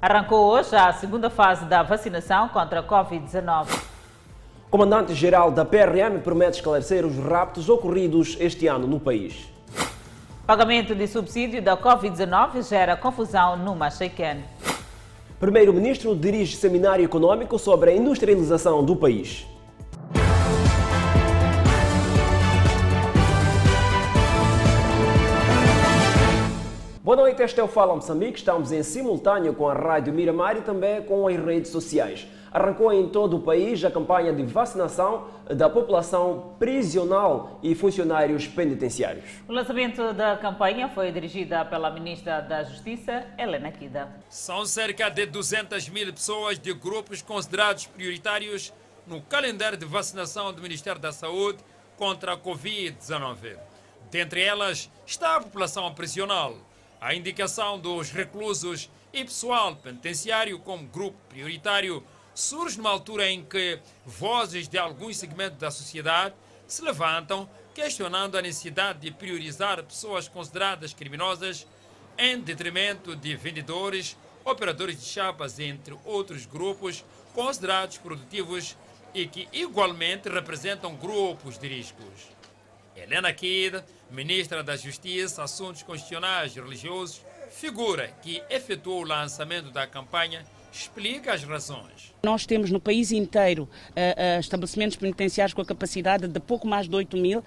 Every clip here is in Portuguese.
Arrancou hoje a segunda fase da vacinação contra a Covid-19. O comandante-geral da PRM promete esclarecer os raptos ocorridos este ano no país. Pagamento de subsídio da Covid-19 gera confusão no Machequene. Primeiro-ministro dirige seminário econômico sobre a industrialização do país. Boa noite, este é o Fala Moçambique. Estamos em simultâneo com a Rádio Miramar e também com as redes sociais. Arrancou em todo o país a campanha de vacinação da população prisional e funcionários penitenciários. O lançamento da campanha foi dirigida pela Ministra da Justiça, Helena Kida. São cerca de 200 mil pessoas de grupos considerados prioritários no calendário de vacinação do Ministério da Saúde contra a Covid-19. Dentre elas está a população prisional a indicação dos reclusos e pessoal penitenciário como grupo prioritário surge numa altura em que vozes de alguns segmentos da sociedade se levantam questionando a necessidade de priorizar pessoas consideradas criminosas em detrimento de vendedores, operadores de chapas, entre outros grupos considerados produtivos e que igualmente representam grupos de riscos. Helena Kidd, ministra da Justiça, Assuntos Constitucionais e Religiosos, figura que efetuou o lançamento da campanha explica as razões. Nós temos no país inteiro uh, uh, estabelecimentos penitenciários com a capacidade de pouco mais de 8 mil uh,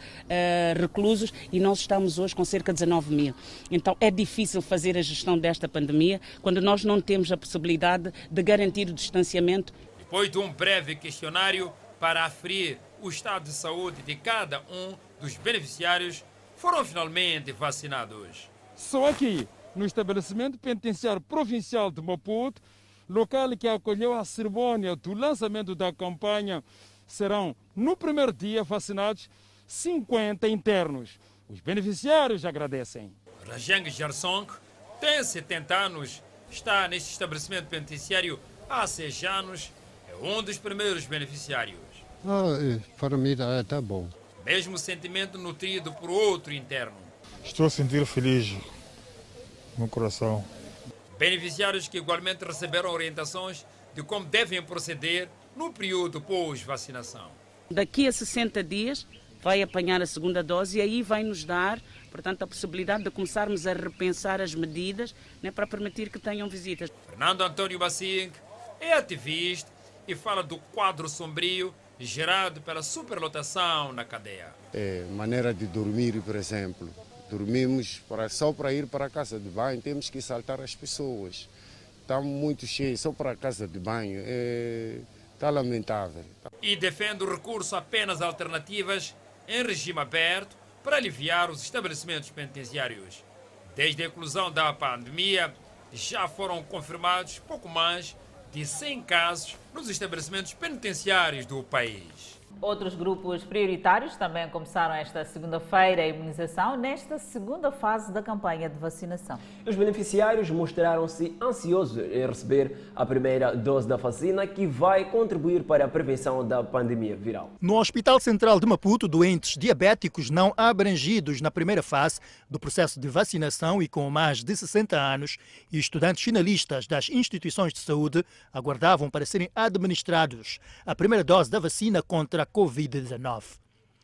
reclusos e nós estamos hoje com cerca de 19 mil. Então é difícil fazer a gestão desta pandemia quando nós não temos a possibilidade de garantir o distanciamento. Depois de um breve questionário para aferir o estado de saúde de cada um dos beneficiários foram finalmente vacinados. Só aqui, no estabelecimento penitenciário provincial de Maputo, local que acolheu a cerimônia do lançamento da campanha, serão no primeiro dia vacinados 50 internos. Os beneficiários agradecem. Rajang Jarsong tem 70 anos, está neste estabelecimento penitenciário há seis anos, é um dos primeiros beneficiários. Ah, é, para mim está bom. Mesmo sentimento nutrido por outro interno. Estou a sentir feliz no coração. Beneficiários que igualmente receberam orientações de como devem proceder no período pós-vacinação. Daqui a 60 dias vai apanhar a segunda dose e aí vai nos dar, portanto, a possibilidade de começarmos a repensar as medidas né, para permitir que tenham visitas. Fernando Antônio Bassing é ativista e fala do quadro sombrio gerado pela superlotação na cadeia. É, maneira de dormir, por exemplo. Dormimos para, só para ir para a casa de banho, temos que saltar as pessoas. Está muito cheio, só para a casa de banho. É, está lamentável. E defende o recurso a penas alternativas em regime aberto para aliviar os estabelecimentos penitenciários. Desde a inclusão da pandemia, já foram confirmados pouco mais de 100 casos nos estabelecimentos penitenciários do país. Outros grupos prioritários também começaram esta segunda-feira a imunização nesta segunda fase da campanha de vacinação. Os beneficiários mostraram-se ansiosos em receber a primeira dose da vacina que vai contribuir para a prevenção da pandemia viral. No Hospital Central de Maputo, doentes diabéticos não abrangidos na primeira fase do processo de vacinação e com mais de 60 anos e estudantes finalistas das instituições de saúde aguardavam para serem administrados a primeira dose da vacina contra a Covid-19.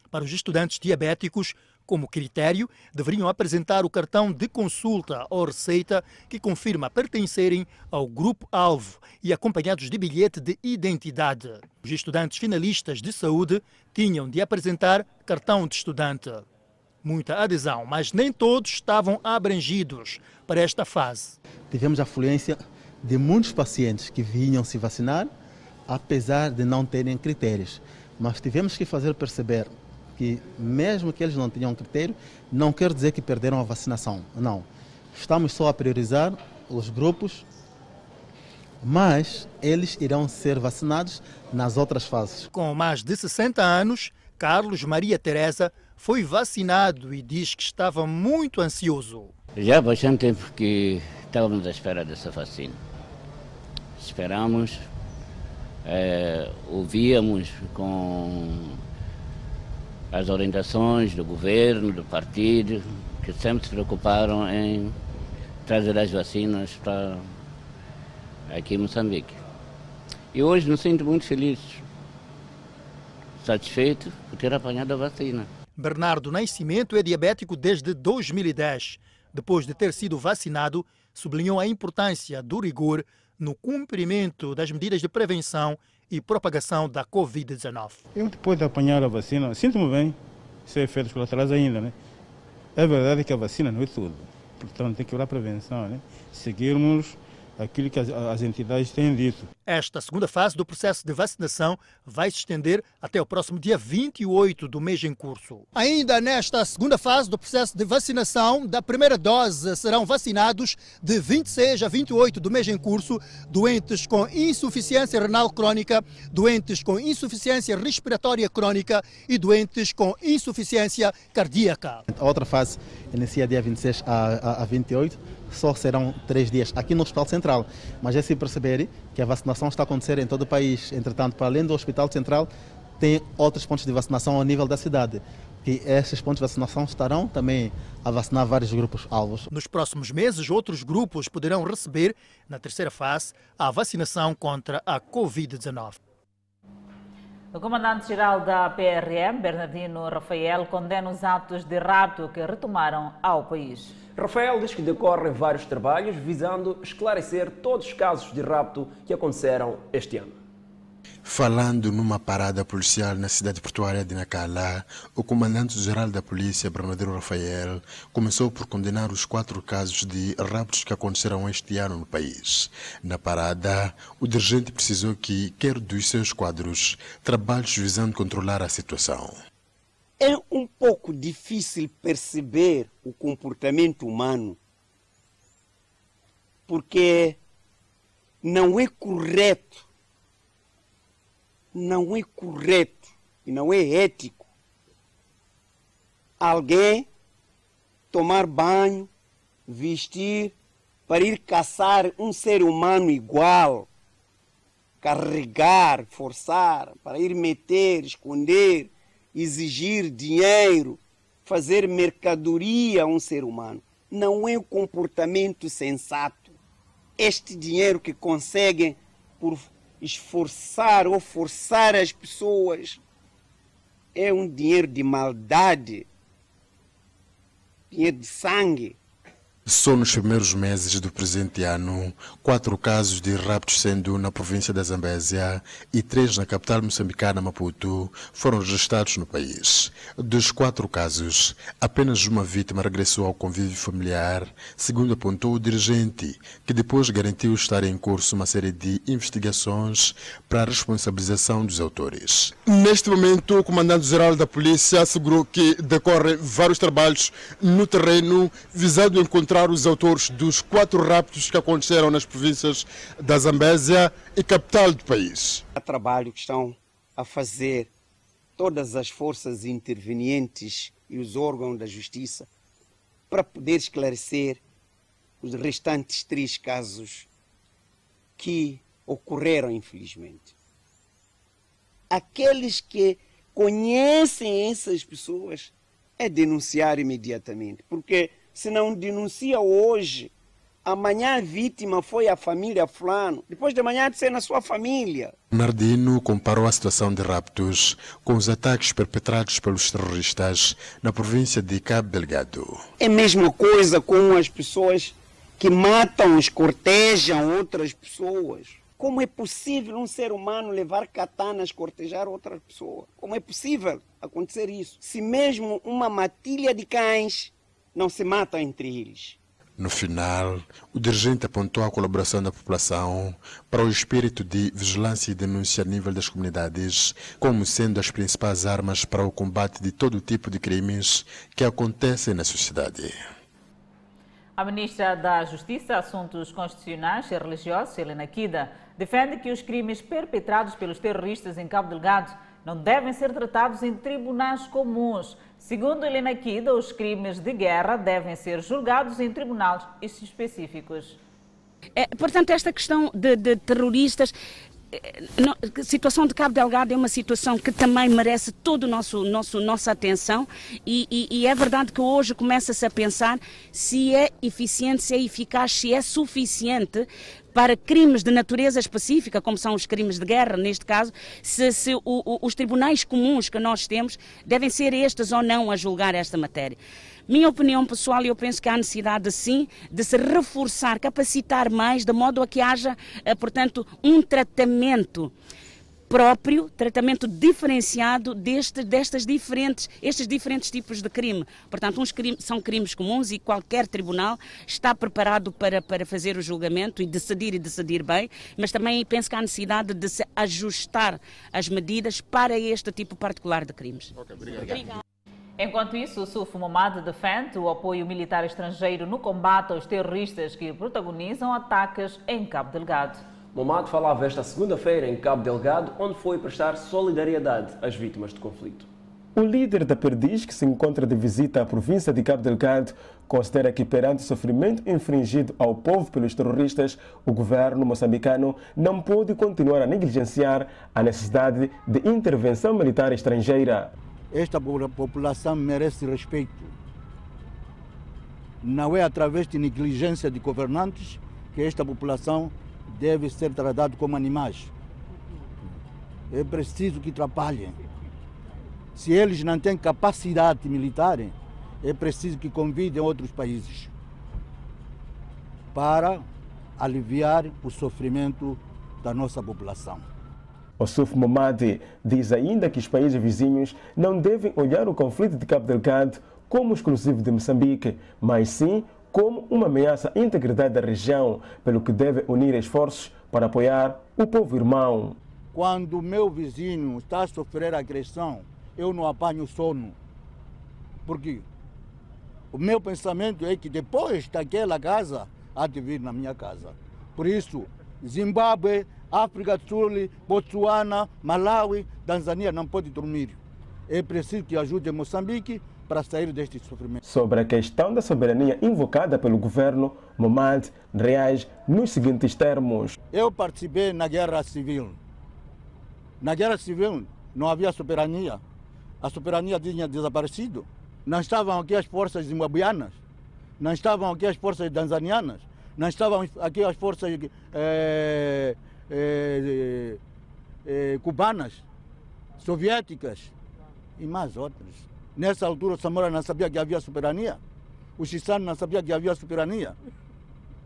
Para os estudantes diabéticos, como critério, deveriam apresentar o cartão de consulta ou receita que confirma pertencerem ao grupo-alvo e acompanhados de bilhete de identidade. Os estudantes finalistas de saúde tinham de apresentar cartão de estudante. Muita adesão, mas nem todos estavam abrangidos para esta fase. Tivemos a fluência de muitos pacientes que vinham se vacinar, apesar de não terem critérios. Mas tivemos que fazer perceber que, mesmo que eles não tenham critério, não quer dizer que perderam a vacinação. Não. Estamos só a priorizar os grupos, mas eles irão ser vacinados nas outras fases. Com mais de 60 anos, Carlos Maria Teresa foi vacinado e diz que estava muito ansioso. Já há bastante tempo que estávamos à espera dessa vacina. Esperamos é, ouvíamos com as orientações do governo, do partido, que sempre se preocuparam em trazer as vacinas para aqui em Moçambique. E hoje me sinto muito feliz, satisfeito por ter apanhado a vacina. Bernardo Nascimento é diabético desde 2010. Depois de ter sido vacinado, sublinhou a importância do rigor no cumprimento das medidas de prevenção e propagação da Covid-19. Eu depois de apanhar a vacina, sinto-me bem, sem efeitos colaterais ainda, né? É verdade que a vacina não é tudo. Portanto, tem que haver prevenção, né? Seguirmos aquilo que as, as entidades têm dito. Esta segunda fase do processo de vacinação vai se estender até o próximo dia 28 do mês em curso. Ainda nesta segunda fase do processo de vacinação, da primeira dose serão vacinados de 26 a 28 do mês em curso doentes com insuficiência renal crônica, doentes com insuficiência respiratória crônica e doentes com insuficiência cardíaca. A outra fase inicia dia 26 a, a, a 28 só serão três dias aqui no Hospital Central. Mas é se perceber que a vacinação está a acontecer em todo o país. Entretanto, para além do Hospital Central, tem outros pontos de vacinação ao nível da cidade. E esses pontos de vacinação estarão também a vacinar vários grupos alvos. Nos próximos meses, outros grupos poderão receber, na terceira fase, a vacinação contra a Covid-19. O comandante-geral da PRM, Bernardino Rafael, condena os atos de rapto que retomaram ao país. Rafael diz que decorrem vários trabalhos visando esclarecer todos os casos de rapto que aconteceram este ano. Falando numa parada policial na cidade portuária de Nacala, o comandante-geral da polícia, Bernardino Rafael, começou por condenar os quatro casos de raptos que aconteceram este ano no país. Na parada, o dirigente precisou que quer dos seus quadros trabalhos visando controlar a situação. É um pouco difícil perceber o comportamento humano, porque não é correto não é correto e não é ético alguém tomar banho, vestir, para ir caçar um ser humano igual, carregar, forçar, para ir meter, esconder, exigir dinheiro, fazer mercadoria a um ser humano. Não é um comportamento sensato. Este dinheiro que conseguem por esforçar ou forçar as pessoas é um dinheiro de maldade, dinheiro de sangue. Só nos primeiros meses do presente ano, quatro casos de raptos, sendo na província da Zambésia e três na capital moçambicana, Maputo, foram registrados no país. Dos quatro casos, apenas uma vítima regressou ao convívio familiar, segundo apontou o dirigente, que depois garantiu estar em curso uma série de investigações para a responsabilização dos autores. Neste momento, o comandante-geral da polícia assegurou que decorrem vários trabalhos no terreno visando encontrar encontrar os autores dos quatro raptos que aconteceram nas províncias da Zambésia e capital do país. Há trabalho que estão a fazer todas as forças intervenientes e os órgãos da justiça para poder esclarecer os restantes três casos que ocorreram, infelizmente. Aqueles que conhecem essas pessoas é denunciar imediatamente, porque se não denuncia hoje, amanhã a vítima foi a família fulano, depois de amanhã de ser na sua família. Nardino comparou a situação de raptos com os ataques perpetrados pelos terroristas na província de Cabo Delgado. É a mesma coisa com as pessoas que matam, escortejam outras pessoas. Como é possível um ser humano levar katanas, cortejar outra pessoa? Como é possível acontecer isso? Se mesmo uma matilha de cães não se matam entre eles. No final, o dirigente apontou a colaboração da população para o espírito de vigilância e denúncia a nível das comunidades, como sendo as principais armas para o combate de todo tipo de crimes que acontecem na sociedade. A ministra da Justiça, Assuntos Constitucionais e Religiosos, Helena Kida, defende que os crimes perpetrados pelos terroristas em Cabo Delgado não devem ser tratados em tribunais comuns. Segundo Helena Kida, os crimes de guerra devem ser julgados em tribunais específicos. É, portanto, esta questão de, de terroristas a situação de Cabo Delgado é uma situação que também merece toda nosso, nosso, nossa atenção e, e, e é verdade que hoje começa-se a pensar se é eficiente, se é eficaz, se é suficiente para crimes de natureza específica, como são os crimes de guerra, neste caso, se, se o, o, os tribunais comuns que nós temos devem ser estes ou não a julgar esta matéria. Minha opinião pessoal, eu penso que há necessidade sim de se reforçar, capacitar mais, de modo a que haja, eh, portanto, um tratamento próprio, tratamento diferenciado deste, destas diferentes, estes diferentes tipos de crime. Portanto, uns crimes, são crimes comuns e qualquer tribunal está preparado para, para fazer o julgamento e decidir e decidir bem, mas também penso que há necessidade de se ajustar as medidas para este tipo particular de crimes. Okay, obrigado. Obrigado. Enquanto isso, o SUF Momad defende o apoio militar estrangeiro no combate aos terroristas que protagonizam ataques em Cabo Delgado. Momad falava esta segunda-feira em Cabo Delgado, onde foi prestar solidariedade às vítimas do conflito. O líder da Perdiz, que se encontra de visita à província de Cabo Delgado, considera que perante o sofrimento infringido ao povo pelos terroristas, o governo moçambicano não pode continuar a negligenciar a necessidade de intervenção militar estrangeira. Esta população merece respeito. Não é através de negligência de governantes que esta população deve ser tratada como animais. É preciso que trabalhem. Se eles não têm capacidade militar, é preciso que convidem outros países para aliviar o sofrimento da nossa população. O Suf Momadi diz ainda que os países vizinhos não devem olhar o conflito de Cabo Delgado como exclusivo de Moçambique, mas sim como uma ameaça à integridade da região, pelo que deve unir esforços para apoiar o povo irmão. Quando meu vizinho está a sofrer agressão, eu não apanho sono. Porque o meu pensamento é que depois daquela casa, há de vir na minha casa. Por isso, Zimbábue, África do Sul, Botsuana, Malawi, Tanzânia não pode dormir. É preciso que ajude Moçambique para sair deste sofrimento. Sobre a questão da soberania invocada pelo governo, Momad reage nos seguintes termos. Eu participei na guerra civil. Na guerra civil não havia soberania. A soberania tinha desaparecido. Não estavam aqui as forças zimbabuianas, não estavam aqui as forças tanzanianas, não estavam aqui as forças é, é, é, cubanas, soviéticas e mais outras. Nessa altura, Samora não sabia que havia soberania. O Chissano não sabia que havia soberania.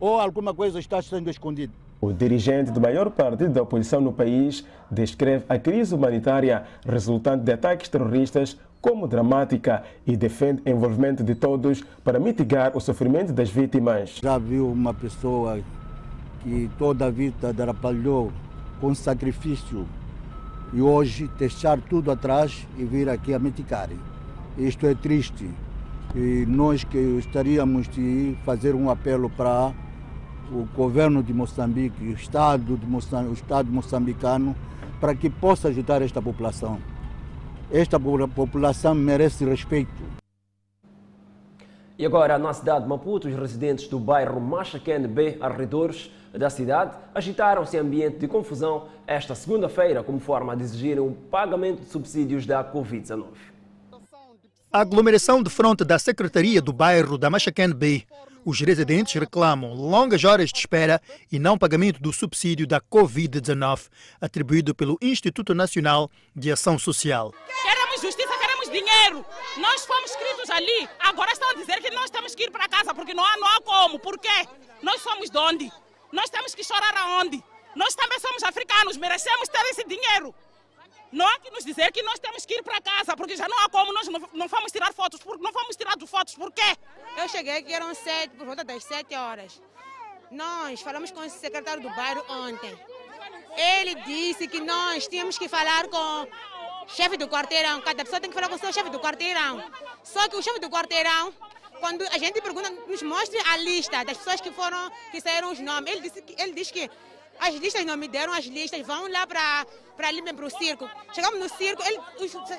Ou alguma coisa está sendo escondida. O dirigente do maior partido da oposição no país descreve a crise humanitária resultante de ataques terroristas como dramática e defende o envolvimento de todos para mitigar o sofrimento das vítimas. Já viu uma pessoa que toda a vida trabalhou com sacrifício e hoje deixar tudo atrás e vir aqui a mitigar. Isto é triste. E nós que gostaríamos de fazer um apelo para o governo de Moçambique, o Estado, de Moçambique, o Estado moçambicano, para que possa ajudar esta população. Esta população merece respeito. E agora, na cidade de Maputo, os residentes do bairro Machaquene B, arredores da cidade, agitaram-se em ambiente de confusão esta segunda-feira como forma de exigirem o pagamento de subsídios da Covid-19. A aglomeração de fronte da Secretaria do Bairro da Machacan Bay. Os residentes reclamam longas horas de espera e não pagamento do subsídio da Covid-19, atribuído pelo Instituto Nacional de Ação Social. Queremos justiça, queremos dinheiro. Nós fomos escritos ali. Agora estão a dizer que nós temos que ir para casa porque não há, não há como. Por quê? Nós somos de onde? Nós temos que chorar aonde? Nós também somos africanos, merecemos ter esse dinheiro. Não há que nos dizer que nós temos que ir para casa, porque já não há como nós não, vamos tirar fotos. Por, não vamos tirar fotos, por quê? Eu cheguei aqui, eram sete, por volta das sete horas. Nós falamos com o secretário do bairro ontem. Ele disse que nós tínhamos que falar com o chefe do quarteirão. Cada pessoa tem que falar com o seu chefe do quarteirão. Só que o chefe do quarteirão, quando a gente pergunta, nos mostre a lista das pessoas que foram, que saíram os nomes. Ele, disse que, ele diz que as listas não me deram as listas, vão lá para para ali mesmo para o circo. Chegamos no circo, ele,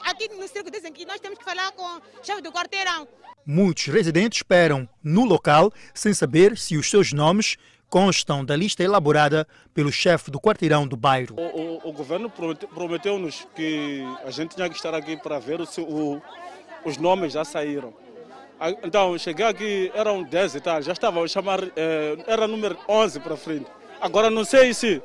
aqui no circo dizem que nós temos que falar com o chefe do quarteirão. Muitos residentes esperam no local sem saber se os seus nomes constam da lista elaborada pelo chefe do quarteirão do bairro. O, o, o governo prometeu-nos que a gente tinha que estar aqui para ver o, o, os nomes já saíram. Então, cheguei aqui, eram 10 e tal, já estava a chamar, eh, era número 11 para frente. Agora, não sei se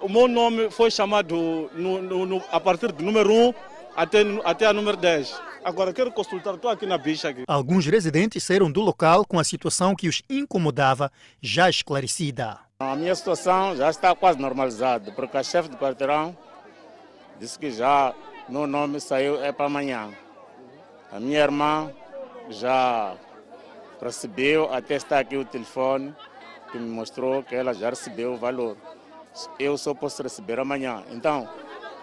o meu nome foi chamado no, no, no, a partir do número 1 até, até a número 10. Agora quero consultar, estou aqui na bicha. Aqui. Alguns residentes saíram do local com a situação que os incomodava já esclarecida. A minha situação já está quase normalizada, porque a chefe do quarteirão disse que já meu nome saiu é para amanhã. A minha irmã já recebeu, até está aqui o telefone que me mostrou que ela já recebeu o valor. Eu só posso receber amanhã. Então,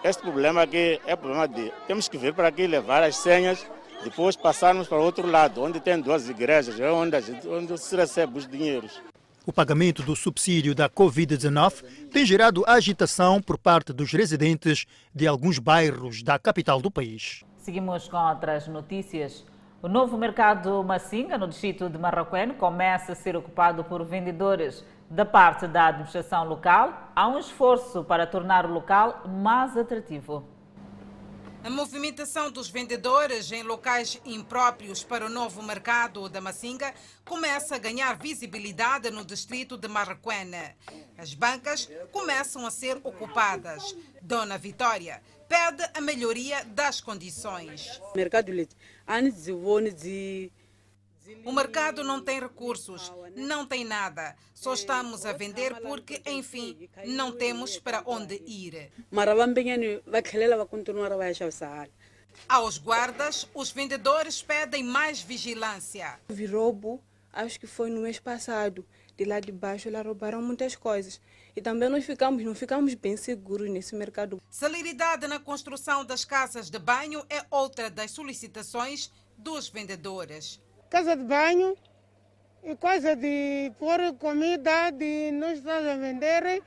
este problema aqui é problema de temos que vir para aqui levar as senhas, depois passarmos para o outro lado, onde tem duas igrejas, é onde, gente, onde se recebe os dinheiros. O pagamento do subsídio da Covid-19 tem gerado agitação por parte dos residentes de alguns bairros da capital do país. Seguimos com outras notícias. O novo mercado Massinga, no distrito de Marroquém, começa a ser ocupado por vendedores. Da parte da administração local, há um esforço para tornar o local mais atrativo. A movimentação dos vendedores em locais impróprios para o novo mercado da Massinga começa a ganhar visibilidade no distrito de Marraquena. As bancas começam a ser ocupadas. Dona Vitória pede a melhoria das condições. Mercado leite, de o mercado não tem recursos, não tem nada. Só estamos a vender porque, enfim, não temos para onde ir. Aos guardas, os vendedores pedem mais vigilância. Vi roubo, acho que foi no mês passado. De lá de baixo, lá roubaram muitas coisas. E também nós ficamos, não ficamos bem seguros nesse mercado. Celeridade na construção das casas de banho é outra das solicitações dos vendedores casa de banho e coisa de pôr comida, de nós estamos a vender,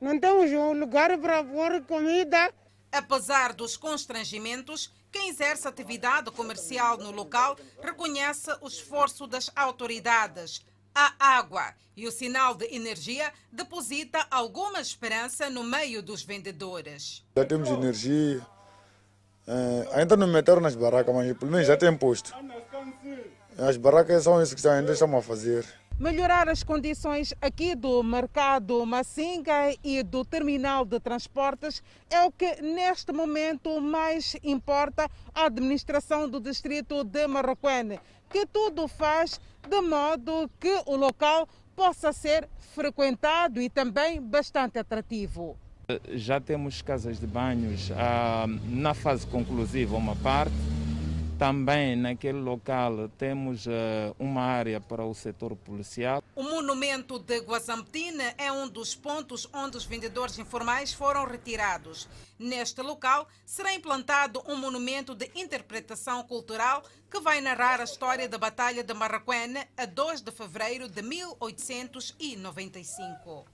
não temos um lugar para pôr comida. Apesar dos constrangimentos, quem exerce atividade comercial no local reconhece o esforço das autoridades. A água e o sinal de energia deposita alguma esperança no meio dos vendedores. Já temos energia, é, ainda não meteram nas barracas, mas pelo menos já tem posto. As barracas são isso que ainda estamos a fazer. Melhorar as condições aqui do mercado Massinga e do terminal de transportes é o que neste momento mais importa à administração do distrito de Marroquene, que tudo faz de modo que o local possa ser frequentado e também bastante atrativo. Já temos casas de banhos ah, na fase conclusiva, uma parte também naquele local temos uh, uma área para o setor policial. O monumento de Guazamtina é um dos pontos onde os vendedores informais foram retirados. Neste local será implantado um monumento de interpretação cultural que vai narrar a história da Batalha de Marraquene a 2 de fevereiro de 1895.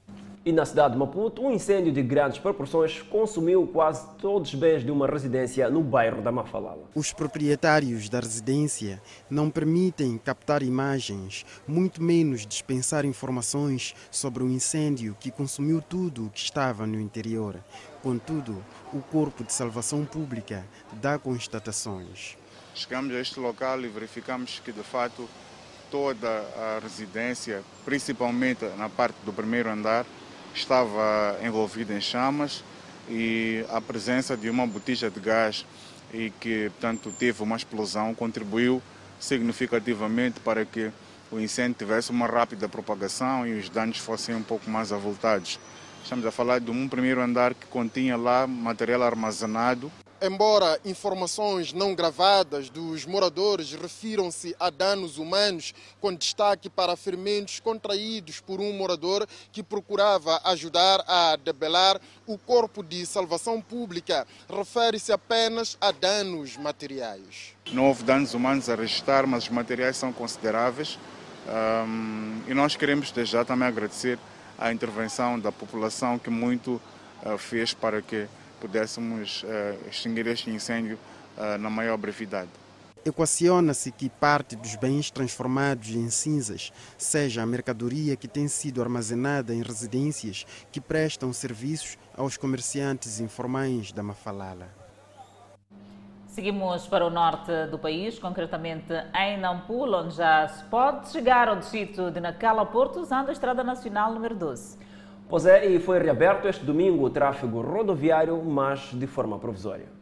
E na cidade de Maputo, um incêndio de grandes proporções consumiu quase todos os bens de uma residência no bairro da Mafalala. Os proprietários da residência não permitem captar imagens, muito menos dispensar informações sobre o incêndio que consumiu tudo o que estava no interior. Contudo, o Corpo de Salvação Pública dá constatações. Chegamos a este local e verificamos que, de fato, toda a residência, principalmente na parte do primeiro andar, estava envolvida em chamas e a presença de uma botija de gás e que, portanto, teve uma explosão contribuiu significativamente para que o incêndio tivesse uma rápida propagação e os danos fossem um pouco mais avultados. Estamos a falar de um primeiro andar que continha lá material armazenado Embora informações não gravadas dos moradores refiram-se a danos humanos, com destaque para ferimentos contraídos por um morador que procurava ajudar a debelar, o Corpo de Salvação Pública refere-se apenas a danos materiais. Não houve danos humanos a registrar, mas os materiais são consideráveis. Um, e nós queremos desde já também agradecer a intervenção da população que muito uh, fez para que pudéssemos uh, extinguir este incêndio uh, na maior brevidade. Equaciona-se que parte dos bens transformados em cinzas seja a mercadoria que tem sido armazenada em residências que prestam serviços aos comerciantes informais da Mafalala. Seguimos para o norte do país, concretamente em Nampula, onde já se pode chegar ao distrito de Nacala Porto usando a Estrada Nacional número 12. Pois é, e foi reaberto este domingo o tráfego rodoviário, mas de forma provisória.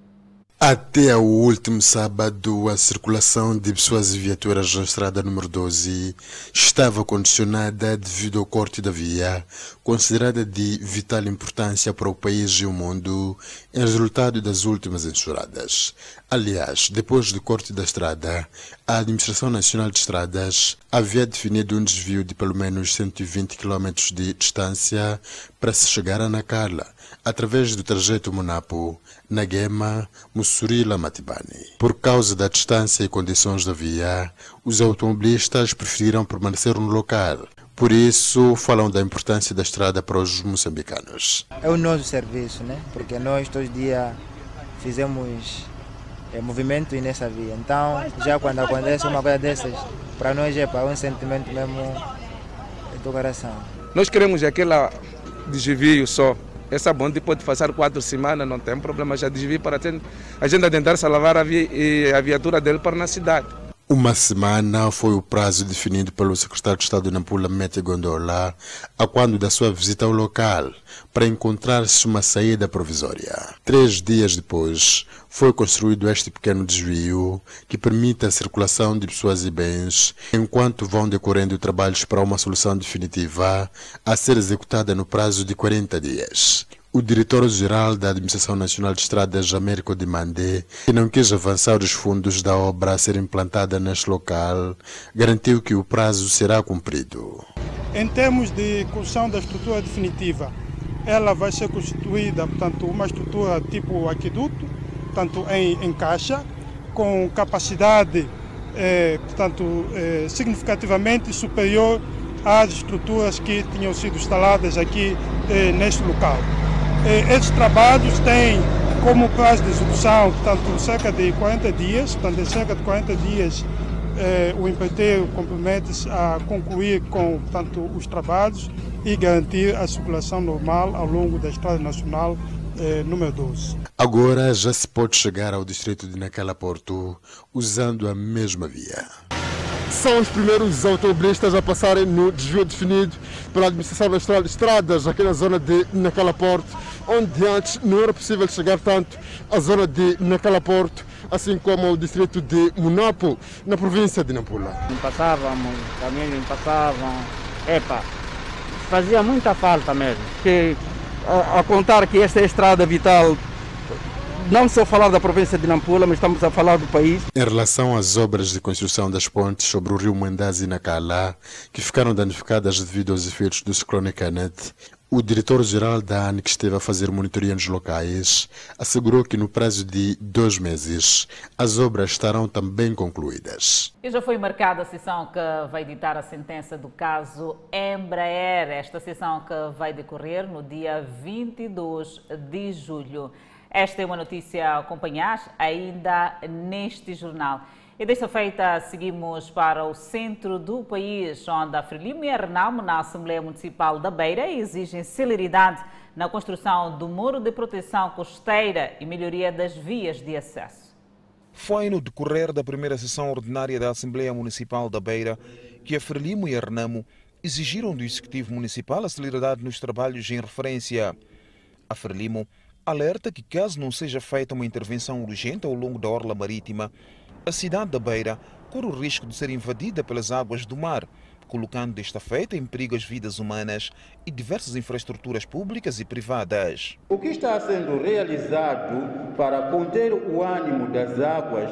Até o último sábado, a circulação de pessoas e viaturas na estrada número 12 estava condicionada devido ao corte da via, considerada de vital importância para o país e o mundo, em resultado das últimas enxurradas. Aliás, depois do corte da estrada, a Administração Nacional de Estradas havia definido um desvio de pelo menos 120 km de distância para se chegar a Nacala, através do trajeto Monapo, Naguema, Mussurila, Matibani. Por causa da distância e condições da via, os automobilistas preferiram permanecer no local. Por isso, falam da importância da estrada para os moçambicanos. É o nosso serviço, né? Porque nós todos os dias fizemos é, movimento nessa via. Então, já quando acontece uma coisa dessas, para nós é para um sentimento mesmo do coração. Nós queremos aquela desvio só. Essa bonde pode passar quatro semanas, não tem problema, já desvio para a gente tentar salvar a, via, a viatura dele para na cidade. Uma semana foi o prazo definido pelo secretário de Estado Nampula, Mete Gondola, a quando da sua visita ao local, para encontrar-se uma saída provisória. Três dias depois, foi construído este pequeno desvio que permite a circulação de pessoas e bens, enquanto vão decorrendo trabalhos para uma solução definitiva a ser executada no prazo de 40 dias. O diretor-geral da Administração Nacional de Estradas, Américo de Mandé, que não quis avançar os fundos da obra a ser implantada neste local, garantiu que o prazo será cumprido. Em termos de construção da estrutura definitiva, ela vai ser constituída, portanto, uma estrutura tipo aqueduto, portanto, em, em caixa, com capacidade, eh, portanto, eh, significativamente superior às estruturas que tinham sido instaladas aqui eh, neste local. Eh, esses trabalhos têm como prazo de execução, portanto, cerca de 40 dias, portanto, em cerca de 40 dias eh, o empreiteiro compromete-se a concluir com portanto, os trabalhos e garantir a circulação normal ao longo da Estrada Nacional eh, número 12. Agora já se pode chegar ao distrito de Nacala Porto usando a mesma via são os primeiros automobilistas a passarem no desvio definido pela Administração Nacional de Estradas, aqui na zona de Nacalaporto, onde antes não era possível chegar tanto à zona de Nacalaporto, assim como ao distrito de Munapo, na província de Nampula. Não passávamos, caminhos não passavam. Epa, fazia muita falta mesmo, que a, a contar que esta é a estrada vital não só falar da província de Nampula, mas estamos a falar do país. Em relação às obras de construção das pontes sobre o rio Mandazi e Nacala, que ficaram danificadas devido aos efeitos do ciclone Kenneth, o diretor-geral da AN, que esteve a fazer monitoria nos locais, assegurou que no prazo de dois meses as obras estarão também concluídas. E já foi marcada a sessão que vai editar a sentença do caso Embraer. Esta sessão que vai decorrer no dia 22 de julho. Esta é uma notícia a acompanhar ainda neste jornal. E desta feita seguimos para o centro do país, onde a Frelimo e a Renamo, na Assembleia Municipal da Beira, exigem celeridade na construção do muro de proteção costeira e melhoria das vias de acesso. Foi no decorrer da primeira sessão ordinária da Assembleia Municipal da Beira que a Frelimo e a Renamo exigiram do Executivo Municipal a celeridade nos trabalhos em referência. A Frelimo alerta que, caso não seja feita uma intervenção urgente ao longo da orla marítima, a cidade da Beira corre o risco de ser invadida pelas águas do mar, colocando desta feita em perigo as vidas humanas e diversas infraestruturas públicas e privadas. O que está sendo realizado para conter o ânimo das águas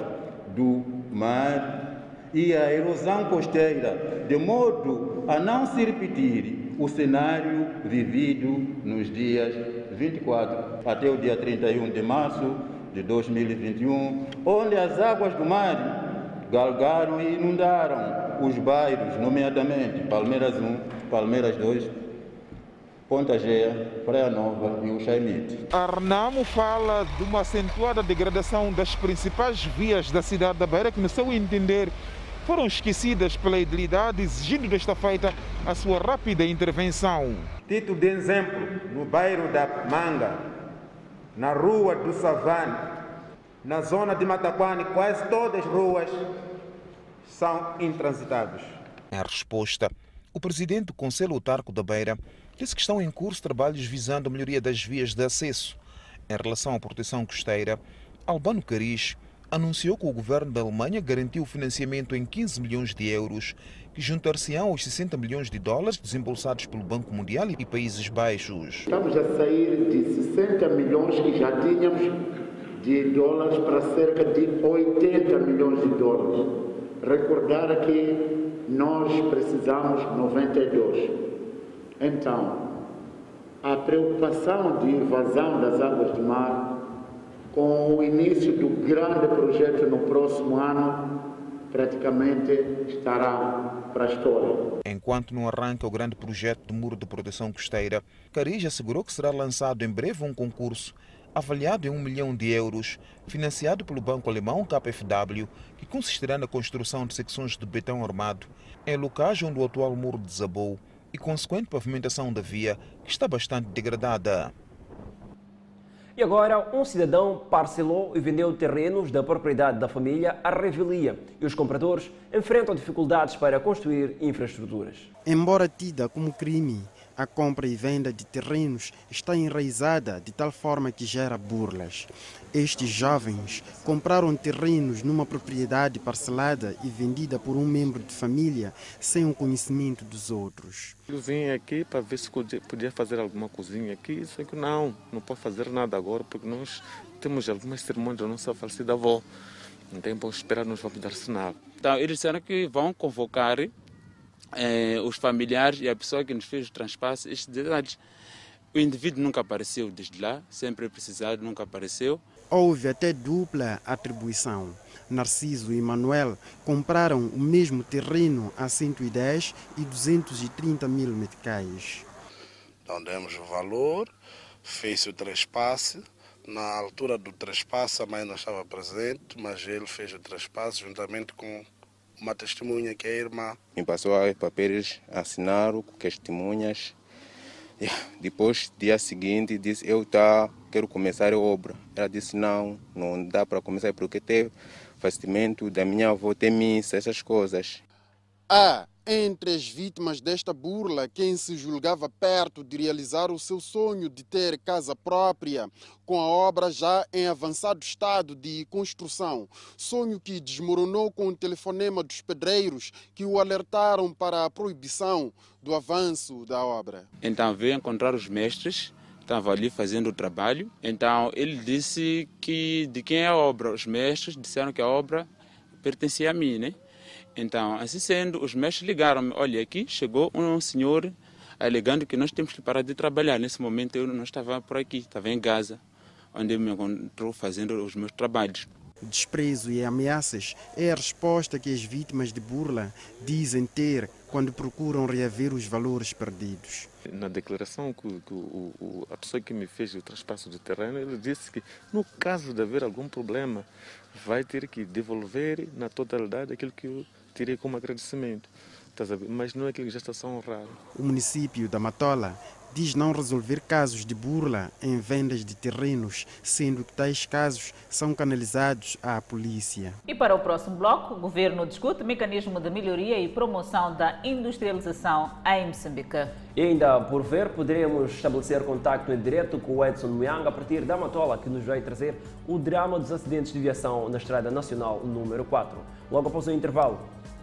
do mar e a erosão costeira, de modo a não se repetir o cenário vivido nos dias 24 até o dia 31 de março de 2021, onde as águas do mar galgaram e inundaram os bairros, nomeadamente Palmeiras 1, Palmeiras 2, Ponta Gea, Praia Nova e o Chaimite. A Renamo fala de uma acentuada degradação das principais vias da cidade da Beira que, no seu entender, foram esquecidas pela idilidade, exigindo desta feita a sua rápida intervenção. Título de exemplo, no bairro da Manga, na rua do Savane, na zona de Mataquane, quase todas as ruas são intransitáveis. Em resposta, o presidente do Conselho Autarco da Beira disse que estão em curso trabalhos visando a melhoria das vias de acesso. Em relação à proteção costeira, Albano Cariz anunciou que o governo da Alemanha garantiu o financiamento em 15 milhões de euros, que juntar-se-ão aos 60 milhões de dólares desembolsados pelo Banco Mundial e Países Baixos. Estamos a sair de 60 milhões que já tínhamos de dólares para cerca de 80 milhões de dólares. Recordar que nós precisamos 92. Então, a preocupação de invasão das águas do mar com o início do grande projeto no próximo ano, praticamente estará para a história. Enquanto não arranca o grande projeto do Muro de Proteção Costeira, Cariz assegurou que será lançado em breve um concurso avaliado em um milhão de euros, financiado pelo banco alemão KfW, que consistirá na construção de secções de betão armado em locais onde o atual muro desabou e consequente pavimentação da via, que está bastante degradada. E agora, um cidadão parcelou e vendeu terrenos da propriedade da família à revelia e os compradores enfrentam dificuldades para construir infraestruturas. Embora tida como crime, a compra e venda de terrenos está enraizada de tal forma que gera burlas. Estes jovens compraram terrenos numa propriedade parcelada e vendida por um membro de família sem o conhecimento dos outros. Eu vim aqui para ver se podia fazer alguma cozinha aqui, só que não, não posso fazer nada agora porque nós temos algumas cerimônias da nossa falecida avó. Então, vamos esperar, nos vamos dar sinal. Então, eles disseram que vão convocar eh, os familiares e a pessoa que nos fez o transpasse, estes detalhes. O indivíduo nunca apareceu desde lá, sempre precisado, nunca apareceu. Houve até dupla atribuição. Narciso e Manuel compraram o mesmo terreno a 110 e 230 mil meticais. Então demos o valor, fez o trespasse. Na altura do trespasse a mãe não estava presente, mas ele fez o trespasse juntamente com uma testemunha que é a irmã. Me passou os papéis, assinaram com testemunhas. Depois, dia seguinte, disse, eu tá, quero começar a obra. Ela disse, não, não dá para começar porque tem fastimento da minha avó, tem missa, essas coisas. Ah, entre as vítimas desta burla, quem se julgava perto de realizar o seu sonho de ter casa própria, com a obra já em avançado estado de construção. Sonho que desmoronou com o telefonema dos pedreiros que o alertaram para a proibição do avanço da obra. Então veio encontrar os mestres, estava ali fazendo o trabalho. Então ele disse que de quem é a obra? Os mestres disseram que a obra pertencia a mim, né? Então, assim sendo, os mestres ligaram-me: olha, aqui chegou um senhor alegando que nós temos que parar de trabalhar. Nesse momento eu não estava por aqui, estava em Gaza, onde me encontrou fazendo os meus trabalhos. Desprezo e ameaças é a resposta que as vítimas de burla dizem ter quando procuram reaver os valores perdidos. Na declaração que, que o, o, a pessoa que me fez o traspasso de terreno, ele disse que no caso de haver algum problema, vai ter que devolver na totalidade aquilo que eu tirei como agradecimento. Mas não é aquilo que já está só honrado. O município da Matola diz não resolver casos de burla em vendas de terrenos, sendo que tais casos são canalizados à polícia. E para o próximo bloco, o governo discute mecanismo de melhoria e promoção da industrialização em Moçambique. E ainda por ver, poderemos estabelecer contato em direto com o Edson Muyanga a partir da Matola, que nos vai trazer o drama dos acidentes de viação na Estrada Nacional número 4. Logo após o intervalo.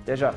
Até já!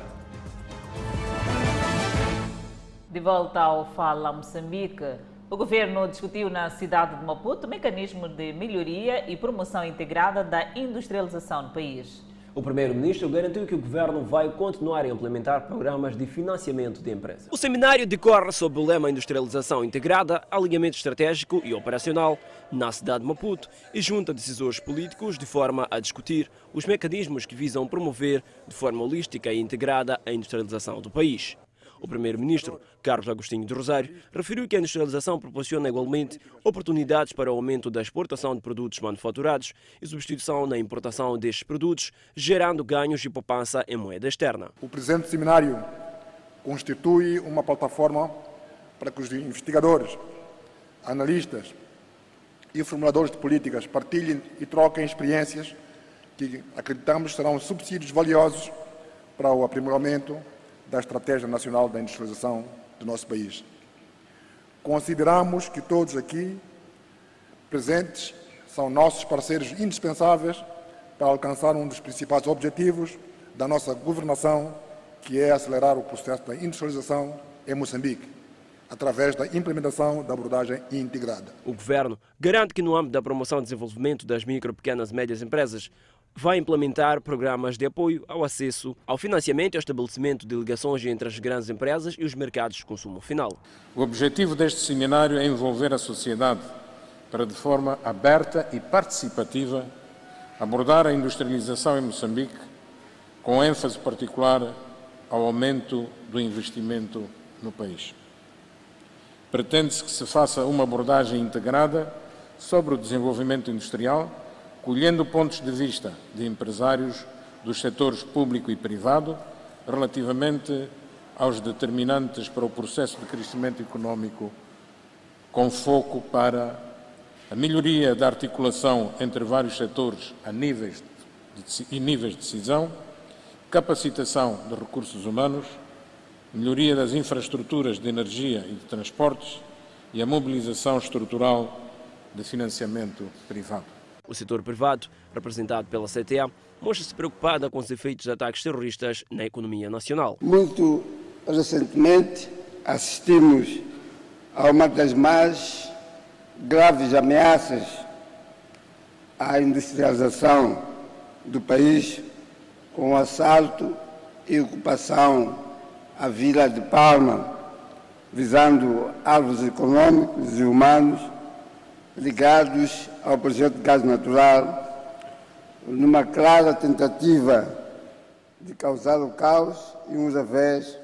De volta ao Fala Moçambique, o governo discutiu na cidade de Maputo o mecanismo de melhoria e promoção integrada da industrialização no país. O primeiro-ministro garantiu que o governo vai continuar a implementar programas de financiamento de empresas. O seminário decorre sob o lema Industrialização Integrada, Alinhamento Estratégico e Operacional na cidade de Maputo e junta decisores políticos de forma a discutir os mecanismos que visam promover de forma holística e integrada a industrialização do país. O primeiro-ministro, Carlos Agostinho de Rosário, referiu que a industrialização proporciona igualmente oportunidades para o aumento da exportação de produtos manufaturados e substituição na importação destes produtos, gerando ganhos e poupança em moeda externa. O presente seminário constitui uma plataforma para que os investigadores, analistas e formuladores de políticas partilhem e troquem experiências que acreditamos serão subsídios valiosos para o aprimoramento da Estratégia Nacional da Industrialização do nosso país. Consideramos que todos aqui presentes são nossos parceiros indispensáveis para alcançar um dos principais objetivos da nossa governação, que é acelerar o processo da industrialização em Moçambique, através da implementação da abordagem integrada. O governo garante que no âmbito da promoção e desenvolvimento das micro, pequenas e médias empresas, vai implementar programas de apoio ao acesso ao financiamento e ao estabelecimento de ligações entre as grandes empresas e os mercados de consumo final. O objetivo deste seminário é envolver a sociedade para, de forma aberta e participativa, abordar a industrialização em Moçambique, com ênfase particular ao aumento do investimento no país. Pretende-se que se faça uma abordagem integrada sobre o desenvolvimento industrial colhendo pontos de vista de empresários dos setores público e privado relativamente aos determinantes para o processo de crescimento económico, com foco para a melhoria da articulação entre vários setores a níveis de, e níveis de decisão, capacitação de recursos humanos, melhoria das infraestruturas de energia e de transportes e a mobilização estrutural de financiamento privado. O setor privado, representado pela CTA, mostra-se preocupada com os efeitos de ataques terroristas na economia nacional. Muito recentemente assistimos a uma das mais graves ameaças à industrialização do país, com o assalto e ocupação à Vila de Palma, visando alvos econômicos e humanos ligados ao projeto de gás natural, numa clara tentativa de causar o caos e um revés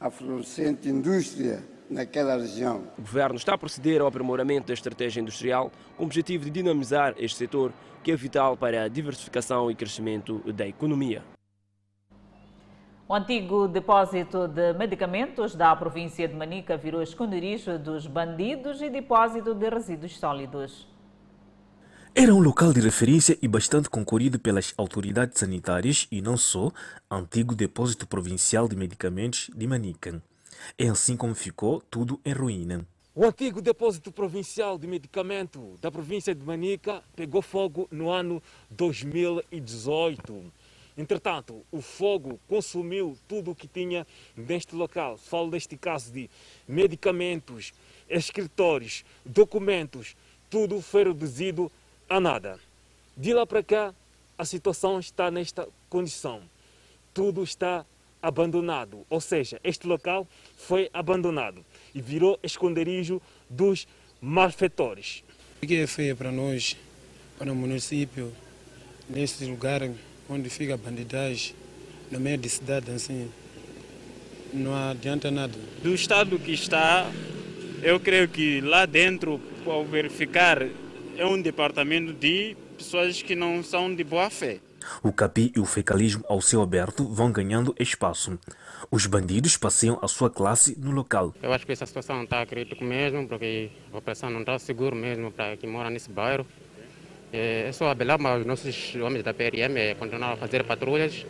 à florescente indústria naquela região. O governo está a proceder ao aprimoramento da estratégia industrial com o objetivo de dinamizar este setor, que é vital para a diversificação e crescimento da economia. O antigo depósito de medicamentos da província de Manica virou esconderijo dos bandidos e depósito de resíduos sólidos. Era um local de referência e bastante concorrido pelas autoridades sanitárias e não só, antigo depósito provincial de medicamentos de Manica. É assim como ficou tudo em ruína. O antigo depósito provincial de medicamento da província de Manica pegou fogo no ano 2018. Entretanto, o fogo consumiu tudo o que tinha neste local. Falo deste caso de medicamentos, escritórios, documentos, tudo foi reduzido a nada. De lá para cá, a situação está nesta condição. Tudo está abandonado, ou seja, este local foi abandonado e virou esconderijo dos malfeitores. O que é feio para nós, para o município, neste lugar onde fica a bandidagem, no meio de cidade, assim, não adianta nada. Do estado que está, eu creio que lá dentro, ao verificar, é um departamento de pessoas que não são de boa fé. O capi e o fecalismo ao céu aberto vão ganhando espaço. Os bandidos passeiam a sua classe no local. Eu acho que essa situação está crítica mesmo, porque a população não está segura mesmo para quem mora nesse bairro. É só apelar para os nossos homens da PRM é continuar a fazer patrulhas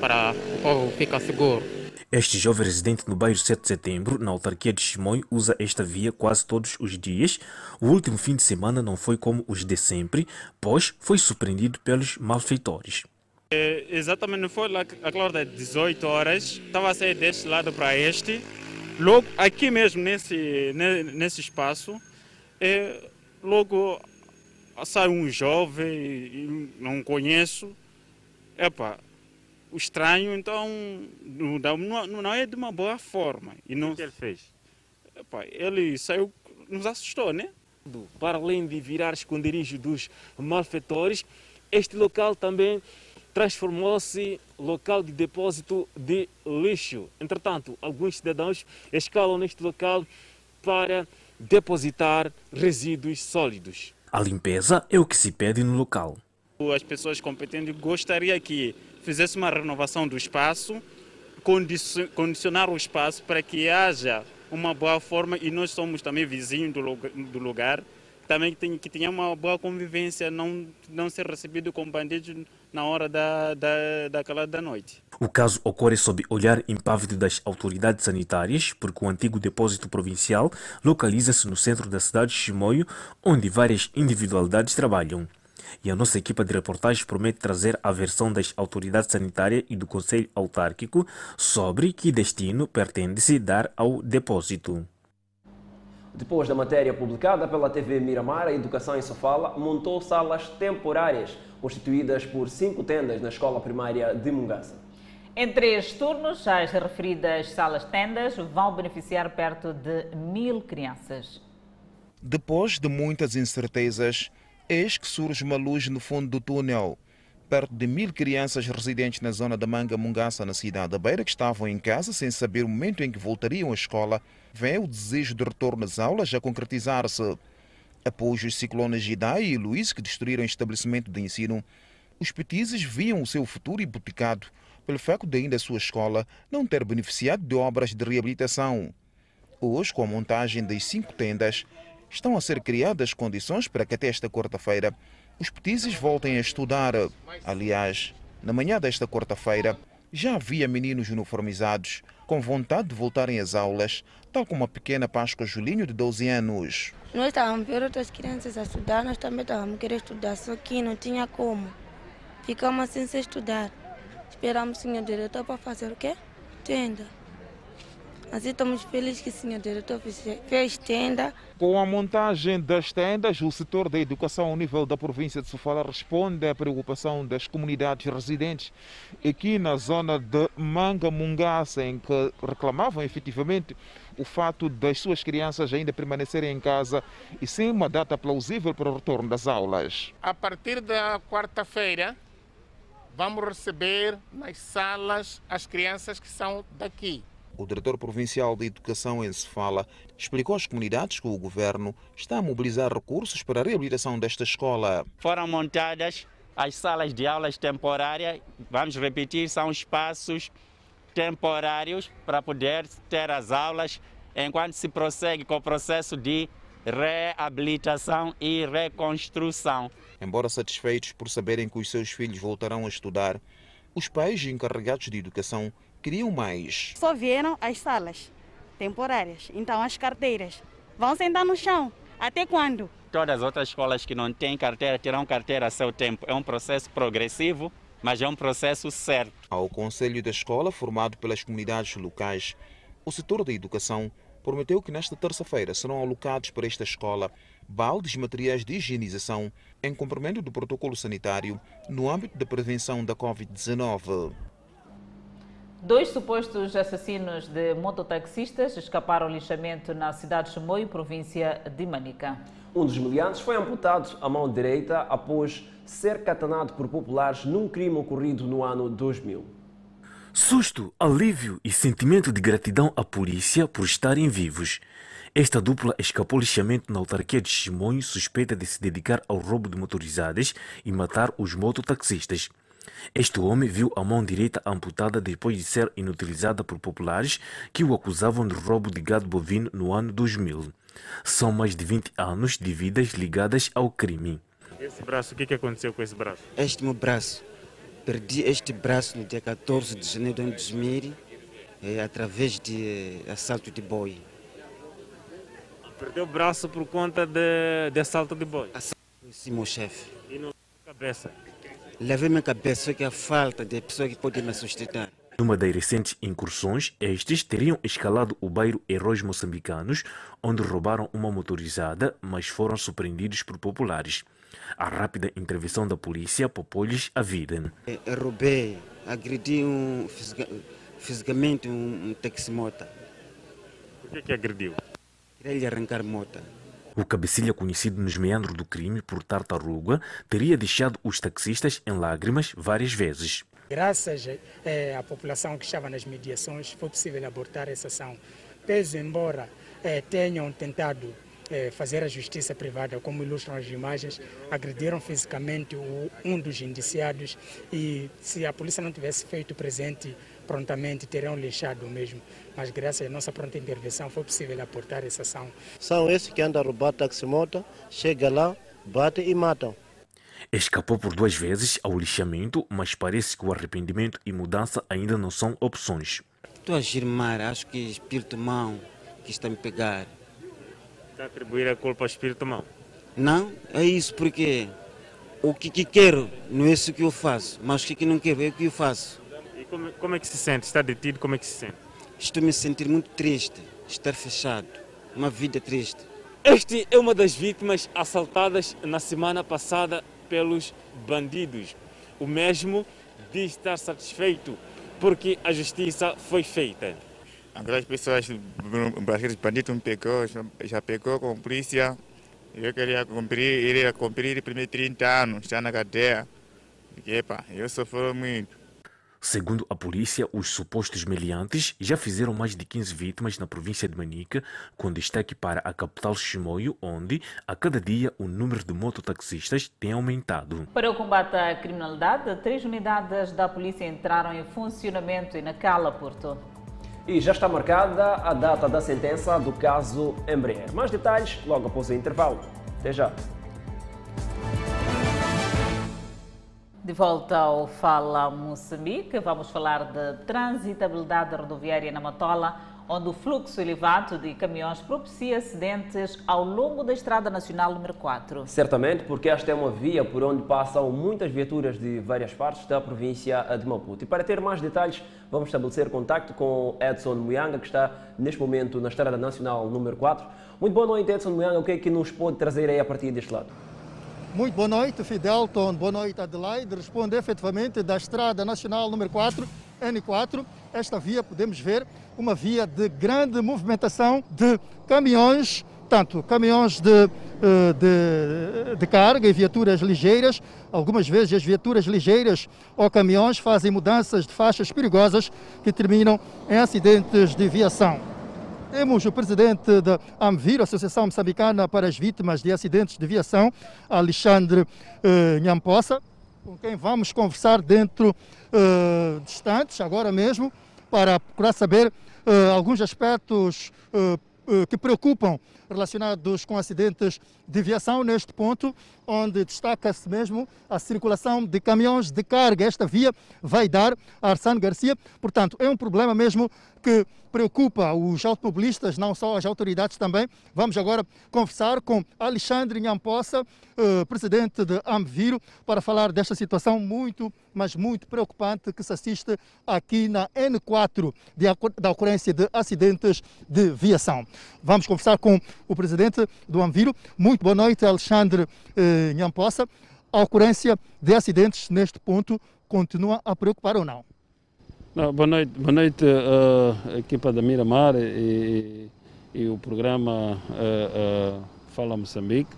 para o povo ficar seguro. Este jovem residente no bairro 7 de Setembro, na autarquia de Chimoio, usa esta via quase todos os dias. O último fim de semana não foi como os de sempre, pois foi surpreendido pelos malfeitores. É, exatamente, foi lá aquela hora das 18 horas, estava a sair deste lado para este, logo aqui mesmo nesse, nesse espaço, é, logo sai um jovem, não conheço, epa, o estranho, então não, não, é de uma boa forma. E não, o que ele fez? Epa, ele saiu, nos assustou, né? Para além de virar esconderijo dos malfeitores, este local também transformou-se local de depósito de lixo. Entretanto, alguns cidadãos escalam neste local para depositar resíduos sólidos. A limpeza é o que se pede no local. As pessoas competentes gostariam que fizesse uma renovação do espaço, condicionar o espaço para que haja uma boa forma e nós somos também vizinhos do lugar, também que, que tenha uma boa convivência, não, não ser recebido com bandidos na hora da, da, daquela da noite. O caso ocorre sob olhar impávido das autoridades sanitárias, porque o antigo depósito provincial localiza-se no centro da cidade de Chimoio, onde várias individualidades trabalham. E a nossa equipa de reportagem promete trazer a versão das autoridades sanitárias e do Conselho Autárquico sobre que destino pretende-se dar ao depósito. Depois da matéria publicada pela TV Miramar, a Educação em Sofala montou salas temporárias, constituídas por cinco tendas na escola primária de Mungaça. Em três turnos, as referidas salas-tendas vão beneficiar perto de mil crianças. Depois de muitas incertezas, eis que surge uma luz no fundo do túnel. Perto de mil crianças residentes na zona da Manga Mungaça, na cidade da Beira, que estavam em casa sem saber o momento em que voltariam à escola, vem o desejo de retorno às aulas a concretizar-se. Após os ciclones Gidai e Luiz, que destruíram o estabelecimento de ensino, os petizes viam o seu futuro hipotecado pelo facto de ainda a sua escola não ter beneficiado de obras de reabilitação. Hoje, com a montagem das cinco tendas, estão a ser criadas condições para que até esta quarta-feira os petizes voltem a estudar. Aliás, na manhã desta quarta-feira, já havia meninos uniformizados com vontade de voltarem às aulas, tal como a pequena Páscoa Julinho, de 12 anos. Nós estávamos ver outras crianças a estudar, nós também estávamos querer estudar, só que não tinha como. Ficamos assim sem estudar. Esperamos o senhor diretor para fazer o quê? Tenda. Assim estamos felizes que o senhor diretor fez tenda. Com a montagem das tendas, o setor da educação ao nível da província de Sofala responde à preocupação das comunidades residentes aqui na zona de Mangamungaça, em que reclamavam efetivamente o fato das suas crianças ainda permanecerem em casa e sem uma data plausível para o retorno das aulas. A partir da quarta-feira, vamos receber nas salas as crianças que são daqui. O diretor provincial de Educação em Sofala explicou às comunidades que o governo está a mobilizar recursos para a reabilitação desta escola. Foram montadas as salas de aulas temporárias, vamos repetir, são espaços temporários para poder ter as aulas enquanto se prossegue com o processo de reabilitação e reconstrução. Embora satisfeitos por saberem que os seus filhos voltarão a estudar, os pais encarregados de educação queriam mais. Só vieram as salas temporárias, então as carteiras vão sentar no chão. Até quando? Todas as outras escolas que não têm carteira terão carteira a seu tempo. É um processo progressivo, mas é um processo certo. Ao Conselho da Escola, formado pelas comunidades locais, o setor da educação prometeu que nesta terça-feira serão alocados para esta escola baldes materiais de higienização em cumprimento do protocolo sanitário no âmbito da prevenção da Covid-19. Dois supostos assassinos de mototaxistas escaparam ao lixamento na cidade de Chimoio, província de Manica. Um dos meliantes foi amputado à mão direita após ser catanado por populares num crime ocorrido no ano 2000. Susto, alívio e sentimento de gratidão à polícia por estarem vivos. Esta dupla escapou lixamento na autarquia de Chimonho, suspeita de se dedicar ao roubo de motorizadas e matar os mototaxistas. Este homem viu a mão direita amputada depois de ser inutilizada por populares que o acusavam de roubo de gado bovino no ano 2000. São mais de 20 anos de vidas ligadas ao crime. Esse braço, o que aconteceu com esse braço? Este meu braço, perdi este braço no dia 14 de janeiro de 2000, é, através de assalto de boi. Perdeu o braço por conta de, de assalto de boi? Sim, meu chefe. E na cabeça? Levei minha cabeça, que a falta de pessoa que pode me sustentar. Numa das recentes incursões, estes teriam escalado o bairro Heróis Moçambicanos, onde roubaram uma motorizada, mas foram surpreendidos por populares. A rápida intervenção da polícia poupou-lhes a vida. Eu roubei, agredi um, fisicamente um, um taxi-mota. Por que, que agrediu? Queria lhe arrancar mota. O cabecilha, conhecido nos meandros do crime por tartaruga, teria deixado os taxistas em lágrimas várias vezes. Graças eh, à população que estava nas mediações, foi possível abortar essa ação. Pese embora eh, tenham tentado eh, fazer a justiça privada, como ilustram as imagens, agrediram fisicamente um dos indiciados e se a polícia não tivesse feito presente prontamente, teriam lixado mesmo. Mas graças à nossa pronta intervenção foi possível aportar essa ação. São esses que andam a roubar taximota, chega lá, bate e matam. Escapou por duas vezes ao lixamento, mas parece que o arrependimento e mudança ainda não são opções. Estou a girmar, acho que espírito mau que está a me pegar. Está a atribuir a culpa ao espírito mau? Não, é isso porque o que, que quero não é isso que eu faço, mas o que, que não quero é o que eu faço. Como, como é que se sente? Está detido, como é que se sente? Estou a me sentir muito triste, estar fechado, uma vida triste. Este é uma das vítimas assaltadas na semana passada pelos bandidos. O mesmo diz estar satisfeito porque a justiça foi feita. Aquelas pessoas, aqueles bandidos me pegou, já pegou com a polícia. Eu queria cumprir, iria cumprir primeiro 30 anos, está na cadeia. Epa, eu sofri muito. Segundo a polícia, os supostos meliantes já fizeram mais de 15 vítimas na província de Manica, com destaque para a capital Chimoio, onde, a cada dia, o número de mototaxistas tem aumentado. Para o combate à criminalidade, três unidades da polícia entraram em funcionamento em Nacala, Porto. E já está marcada a data da sentença do caso Embraer. Mais detalhes logo após o intervalo. Até já. De volta ao Fala Moçambique, vamos falar de transitabilidade rodoviária na Matola, onde o fluxo elevado de caminhões propicia acidentes ao longo da Estrada Nacional número 4. Certamente, porque esta é uma via por onde passam muitas viaturas de várias partes da província de Maputo. E para ter mais detalhes, vamos estabelecer contato com Edson Muyanga, que está neste momento na Estrada Nacional número 4. Muito boa noite, Edson Muyanga. O que é que nos pode trazer aí a partir deste lado? Muito boa noite, Fidelton. Boa noite, Adelaide. Responde efetivamente da Estrada Nacional número 4, N4. Esta via, podemos ver, uma via de grande movimentação de caminhões, tanto caminhões de, de, de carga e viaturas ligeiras. Algumas vezes as viaturas ligeiras ou caminhões fazem mudanças de faixas perigosas que terminam em acidentes de viação. Temos o presidente da AMVIR, Associação Moçambicana para as Vítimas de Acidentes de Viação, Alexandre eh, com quem vamos conversar dentro eh, de instantes, agora mesmo, para procurar saber eh, alguns aspectos eh, eh, que preocupam relacionados com acidentes de viação neste ponto, onde destaca-se mesmo a circulação de caminhões de carga. Esta via vai dar a Arsano Garcia, portanto, é um problema mesmo que preocupa os automobilistas, não só as autoridades também. Vamos agora conversar com Alexandre Nhampossa, eh, presidente de Amviro, para falar desta situação muito, mas muito preocupante que se assiste aqui na N4 de, da ocorrência de acidentes de viação. Vamos conversar com o presidente do Amviro. Muito boa noite, Alexandre eh. A ocorrência de acidentes neste ponto continua a preocupar ou não? Não, boa noite, boa noite uh, equipa da Miramar e, e o programa uh, uh, Fala Moçambique.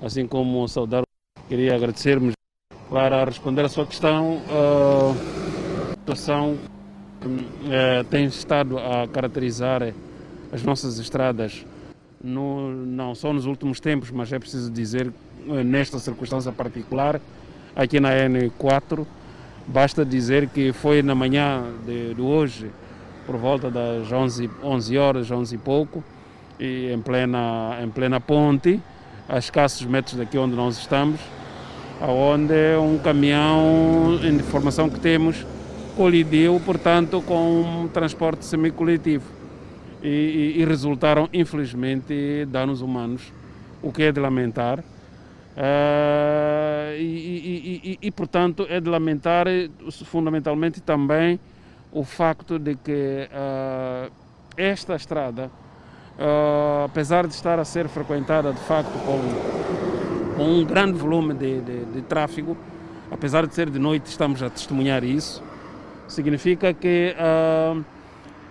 Assim como saudar, queria agradecermos para responder a sua questão. A situação tem estado a caracterizar as nossas estradas, no, não só nos últimos tempos, mas é preciso dizer nesta circunstância particular, aqui na N4 Basta dizer que foi na manhã de, de hoje, por volta das 11, 11 horas, 11 e pouco, e em plena, em plena ponte, a escassos metros daqui onde nós estamos, onde um caminhão, em informação que temos, colidiu, portanto, com um transporte semicoletivo. E, e, resultaram, infelizmente, danos humanos, o que é de lamentar. Uh, e, e, e, portanto, é de lamentar fundamentalmente também o facto de que uh, esta estrada, uh, apesar de estar a ser frequentada de facto com, com um grande volume de, de, de, tráfego, apesar de ser de noite, estamos a testemunhar isso, significa que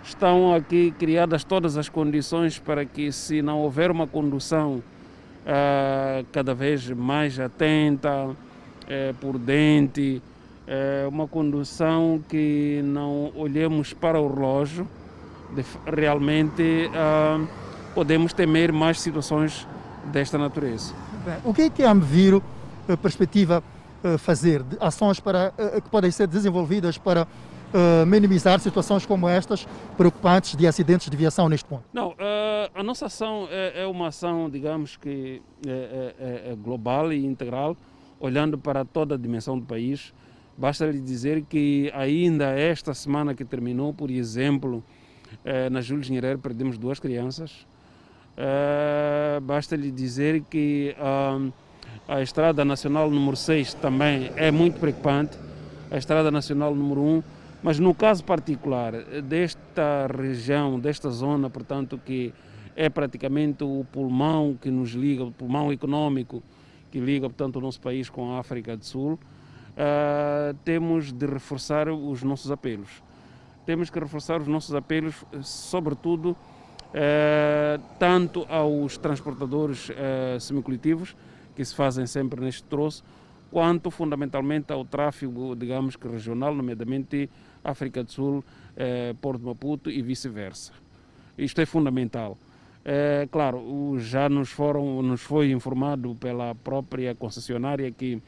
estão aqui criadas todas as condições para que, se não houver uma condução uh, cada vez mais atenta, uh, prudente, uh, uma condução que não olhemos para o relógio, de, realmente uh, podemos temer mais situações desta natureza. Bem, o que é que a Amviro a perspectiva fazer, ações para, que podem ser desenvolvidas para uh, minimizar situações como estas, preocupantes de acidentes de viação neste ponto? Não, uh, a nossa ação é, é, uma ação, digamos que é, é, é, global e integral, olhando para toda a dimensão do país. Basta lhe dizer que ainda esta semana que terminou, por exemplo, eh, na Júlio Nyerere perdemos duas crianças. Basta lhe dizer que ah, a Estrada Nacional número 6 também é muito preocupante. A Estrada Nacional número 1 mas no caso particular desta região, desta zona, portanto, que é praticamente o pulmão que nos liga, o pulmão econômico que liga, portanto, o nosso país com a África do Sul, uh, temos de reforçar os nossos apelos. Temos que reforçar os nossos apelos, sobretudo, uh, tanto aos transportadores uh, semicoletivos, que se fazem sempre neste troço, quanto fundamentalmente ao tráfego, digamos que regional, nomeadamente África do Sul, eh, Porto Maputo e vice-versa. Isto é fundamental. É, claro, já nos, foram, nos foi informado pela própria concessionária que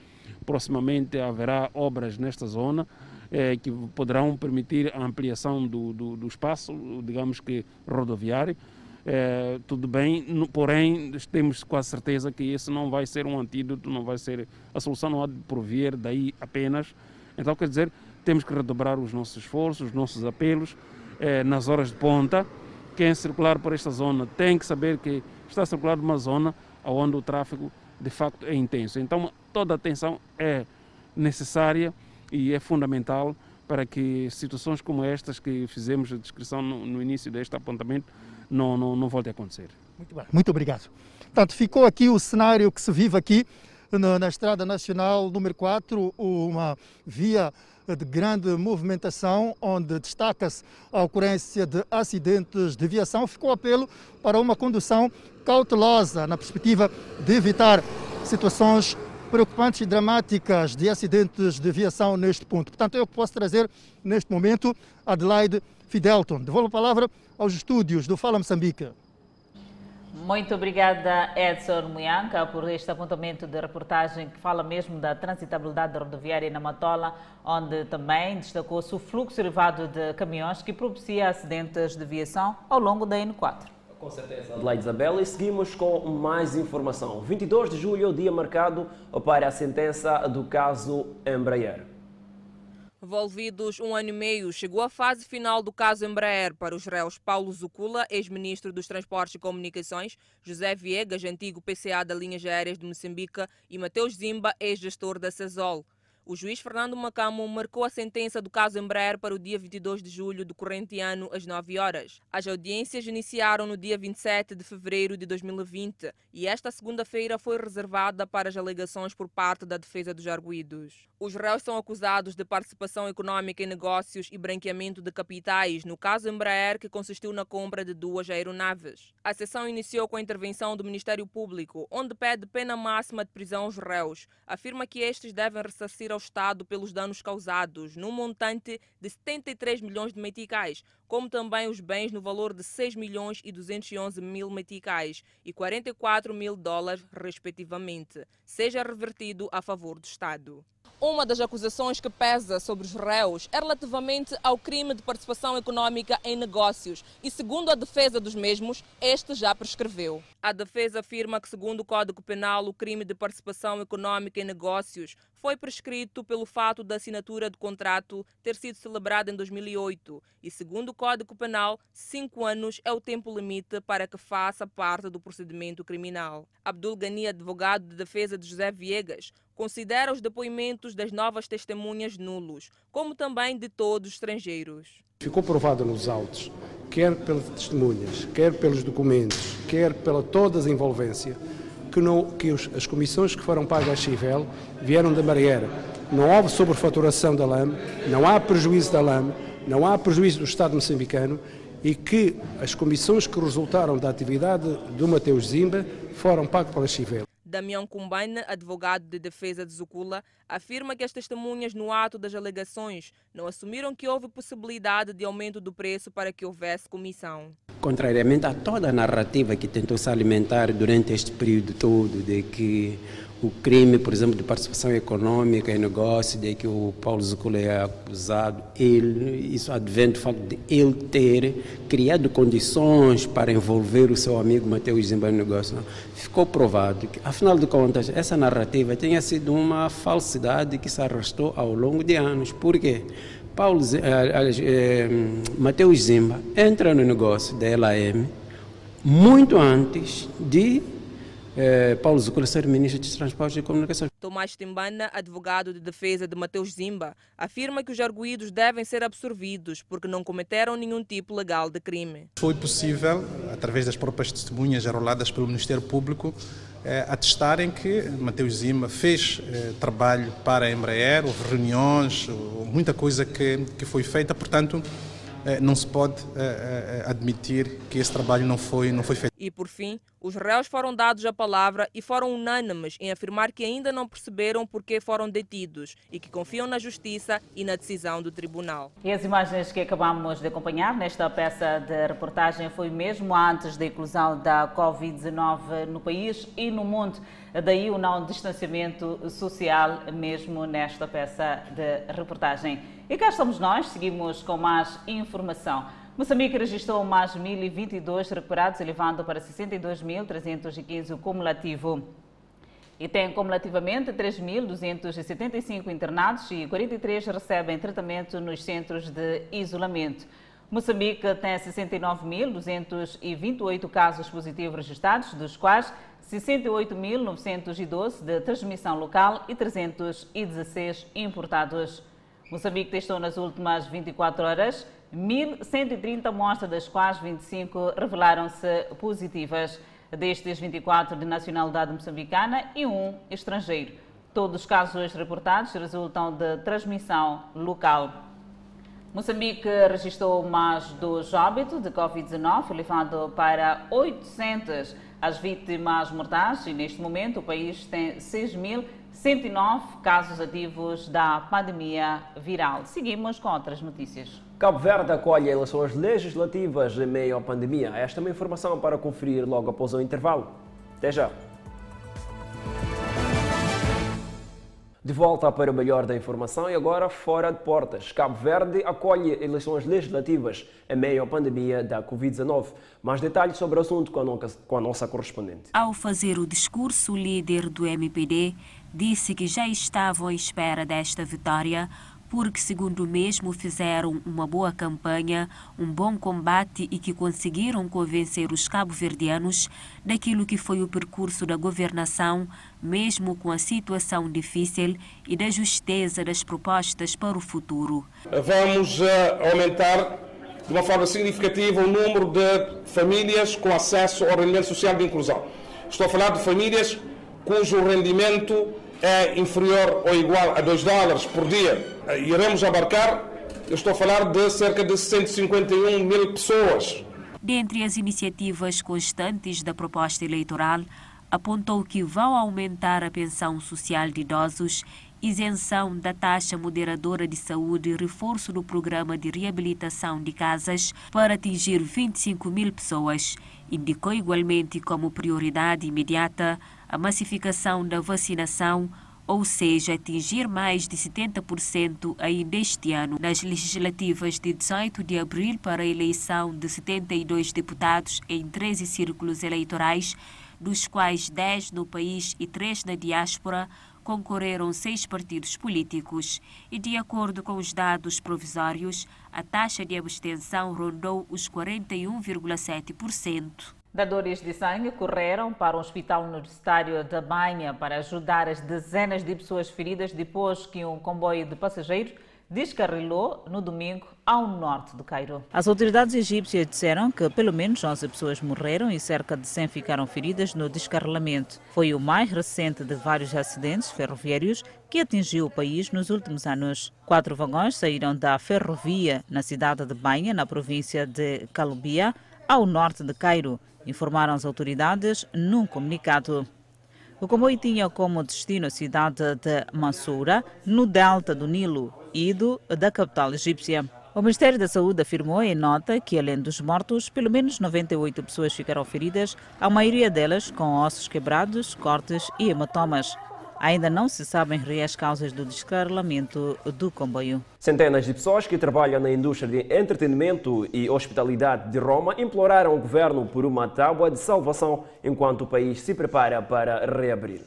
proximamente haverá obras nesta zona é, que poderão permitir a ampliação do, do, do espaço, digamos que rodoviário. É, tudo bem, no, porém temos quase certeza que esse não vai ser um antídoto, não vai ser a solução não há de provir daí apenas. Então quer dizer temos que redobrar os nossos esforços, os nossos apelos eh, nas horas de ponta. Quem circular por esta zona tem que saber que está a circular numa zona onde o tráfego de facto é intenso. Então toda a atenção é necessária e é fundamental para que situações como estas que fizemos a descrição no, no início deste apontamento não, não, não voltem a acontecer. Muito bem, muito obrigado. Portanto, ficou aqui o cenário que se vive aqui na, na Estrada Nacional número 4, uma via de grande movimentação, onde destaca-se a ocorrência de acidentes de viação. Ficou apelo para uma condução cautelosa, na perspectiva de evitar situações preocupantes e dramáticas de acidentes de viação neste ponto. Portanto, eu posso trazer neste momento Adelaide Fidelton. Devolvo a palavra aos estúdios do Fala Moçambique. Muito obrigada, Edson Muyanca, por este apontamento de reportagem que fala mesmo da transitabilidade rodoviária na Matola, onde também destacou-se o fluxo elevado de caminhões que propicia acidentes de viação ao longo da N4. Com certeza, Adelaide Isabela. E seguimos com mais informação. 22 de julho o dia marcado para a sentença do caso Embraer. Envolvidos um ano e meio, chegou a fase final do caso Embraer para os réus Paulo Zucula, ex-ministro dos Transportes e Comunicações, José Viegas, antigo PCA da Linhas Aéreas de Moçambique, e Mateus Zimba, ex-gestor da CESOL. O juiz Fernando Macamo marcou a sentença do caso Embraer para o dia 22 de julho do corrente ano, às 9 horas. As audiências iniciaram no dia 27 de fevereiro de 2020 e esta segunda-feira foi reservada para as alegações por parte da defesa dos arguídos. Os réus são acusados de participação econômica em negócios e branqueamento de capitais no caso Embraer, que consistiu na compra de duas aeronaves. A sessão iniciou com a intervenção do Ministério Público, onde pede pena máxima de prisão aos réus. Afirma que estes devem ressarcir ao Estado pelos danos causados, num montante de 73 milhões de meticais, como também os bens no valor de 6 milhões e 211 mil meticais e 44 mil dólares, respectivamente, seja revertido a favor do Estado. Uma das acusações que pesa sobre os réus é relativamente ao crime de participação econômica em negócios e, segundo a defesa dos mesmos, este já prescreveu. A defesa afirma que, segundo o Código Penal, o crime de participação econômica em negócios foi prescrito pelo fato da assinatura do contrato ter sido celebrada em 2008 e, segundo o Código Penal, cinco anos é o tempo limite para que faça parte do procedimento criminal. Abdul Ghani, advogado de defesa de José Viegas, considera os depoimentos das novas testemunhas nulos, como também de todos os estrangeiros. Ficou provado nos autos, quer pelas testemunhas, quer pelos documentos, quer pela toda a envolvência, que, não, que os, as comissões que foram pagas à Chivel vieram da Marieira. Não houve sobrefaturação da LAM, não há prejuízo da LAM, não há prejuízo do Estado moçambicano e que as comissões que resultaram da atividade do Mateus Zimba foram pagas pela Chivel. Damião Cumbaina, advogado de defesa de Zucula, afirma que as testemunhas no ato das alegações não assumiram que houve possibilidade de aumento do preço para que houvesse comissão. Contrariamente a toda a narrativa que tentou se alimentar durante este período todo de que o crime, por exemplo, de participação econômica em negócio, de que o Paulo Zucula é acusado, ele, isso advém do facto de ele ter criado condições para envolver o seu amigo Mateus Zimba no negócio. Não. Ficou provado que, afinal de contas, essa narrativa tinha sido uma falsidade que se arrastou ao longo de anos. Por quê? Paulo, eh, eh, Mateus Zimba entra no negócio da LAM muito antes de é, Paulo Zucula ser ministro dos Transportes e Comunicações. Tomás Timbana, advogado de defesa de Mateus Zimba, afirma que os arguídos devem ser absorvidos porque não cometeram nenhum tipo legal de crime. Foi possível, através das próprias testemunhas arroladas pelo Ministério Público, é, atestarem que Mateus Zimba fez é, trabalho para a Embraer, houve reuniões, muita coisa que, que foi feita, portanto, não se pode é, é, admitir que esse trabalho não foi, não foi feito. E por fim, os réus foram dados a palavra e foram unânimes em afirmar que ainda não perceberam por que foram detidos e que confiam na justiça e na decisão do tribunal. E as imagens que acabamos de acompanhar nesta peça de reportagem foi mesmo antes da inclusão da Covid-19 no país e no mundo. Daí o não distanciamento social mesmo nesta peça de reportagem. E cá estamos nós, seguimos com mais informação. Moçambique registrou mais 1.022 recuperados, elevando para 62.315 o cumulativo. E tem cumulativamente 3.275 internados e 43 recebem tratamento nos centros de isolamento. Moçambique tem 69.228 casos positivos registrados, dos quais 68.912 de transmissão local e 316 importados. Moçambique testou nas últimas 24 horas 1.130 amostras, das quais 25 revelaram-se positivas. Destes 24 de nacionalidade moçambicana e um estrangeiro. Todos os casos reportados resultam de transmissão local. Moçambique registrou mais dois óbitos de Covid-19, elevando para 800 as vítimas mortais e neste momento o país tem 6.109 casos ativos da pandemia viral. Seguimos com outras notícias. Cabo Verde acolhe eleições legislativas em meio à pandemia. Esta é uma informação para conferir logo após o intervalo. Até já! De volta para o melhor da informação e agora fora de portas. Cabo Verde acolhe eleições legislativas em meio à pandemia da Covid-19. Mais detalhes sobre o assunto com a nossa correspondente. Ao fazer o discurso, o líder do MPD disse que já estavam à espera desta vitória porque, segundo o mesmo, fizeram uma boa campanha, um bom combate e que conseguiram convencer os cabo-verdianos daquilo que foi o percurso da governação, mesmo com a situação difícil e da justeza das propostas para o futuro. Vamos uh, aumentar de uma forma significativa o número de famílias com acesso ao rendimento social de inclusão. Estou a falar de famílias cujo rendimento é inferior ou igual a 2 dólares por dia, iremos abarcar, eu estou a falar de cerca de 151 mil pessoas. Dentre as iniciativas constantes da proposta eleitoral, apontou que vão aumentar a pensão social de idosos, isenção da taxa moderadora de saúde e reforço do programa de reabilitação de casas para atingir 25 mil pessoas. Indicou igualmente como prioridade imediata a massificação da vacinação, ou seja, atingir mais de 70% ainda este ano nas legislativas de 18 de abril para a eleição de 72 deputados em 13 círculos eleitorais, dos quais 10 no país e 3 na diáspora, concorreram seis partidos políticos e, de acordo com os dados provisórios, a taxa de abstenção rondou os 41,7%. Dadores de sangue correram para o Hospital Universitário da Banha para ajudar as dezenas de pessoas feridas depois que um comboio de passageiros descarrilou no domingo ao norte do Cairo. As autoridades egípcias disseram que pelo menos 11 pessoas morreram e cerca de 100 ficaram feridas no descarrilamento. Foi o mais recente de vários acidentes ferroviários que atingiu o país nos últimos anos. Quatro vagões saíram da ferrovia na cidade de Banha, na província de Calubia, ao norte de Cairo, informaram as autoridades num comunicado. O comboio tinha como destino a cidade de Mansoura, no delta do Nilo, ido da capital egípcia. O Ministério da Saúde afirmou em nota que, além dos mortos, pelo menos 98 pessoas ficaram feridas, a maioria delas com ossos quebrados, cortes e hematomas. Ainda não se sabem reais causas do descarrilamento do comboio. Centenas de pessoas que trabalham na indústria de entretenimento e hospitalidade de Roma imploraram o governo por uma tábua de salvação enquanto o país se prepara para reabrir.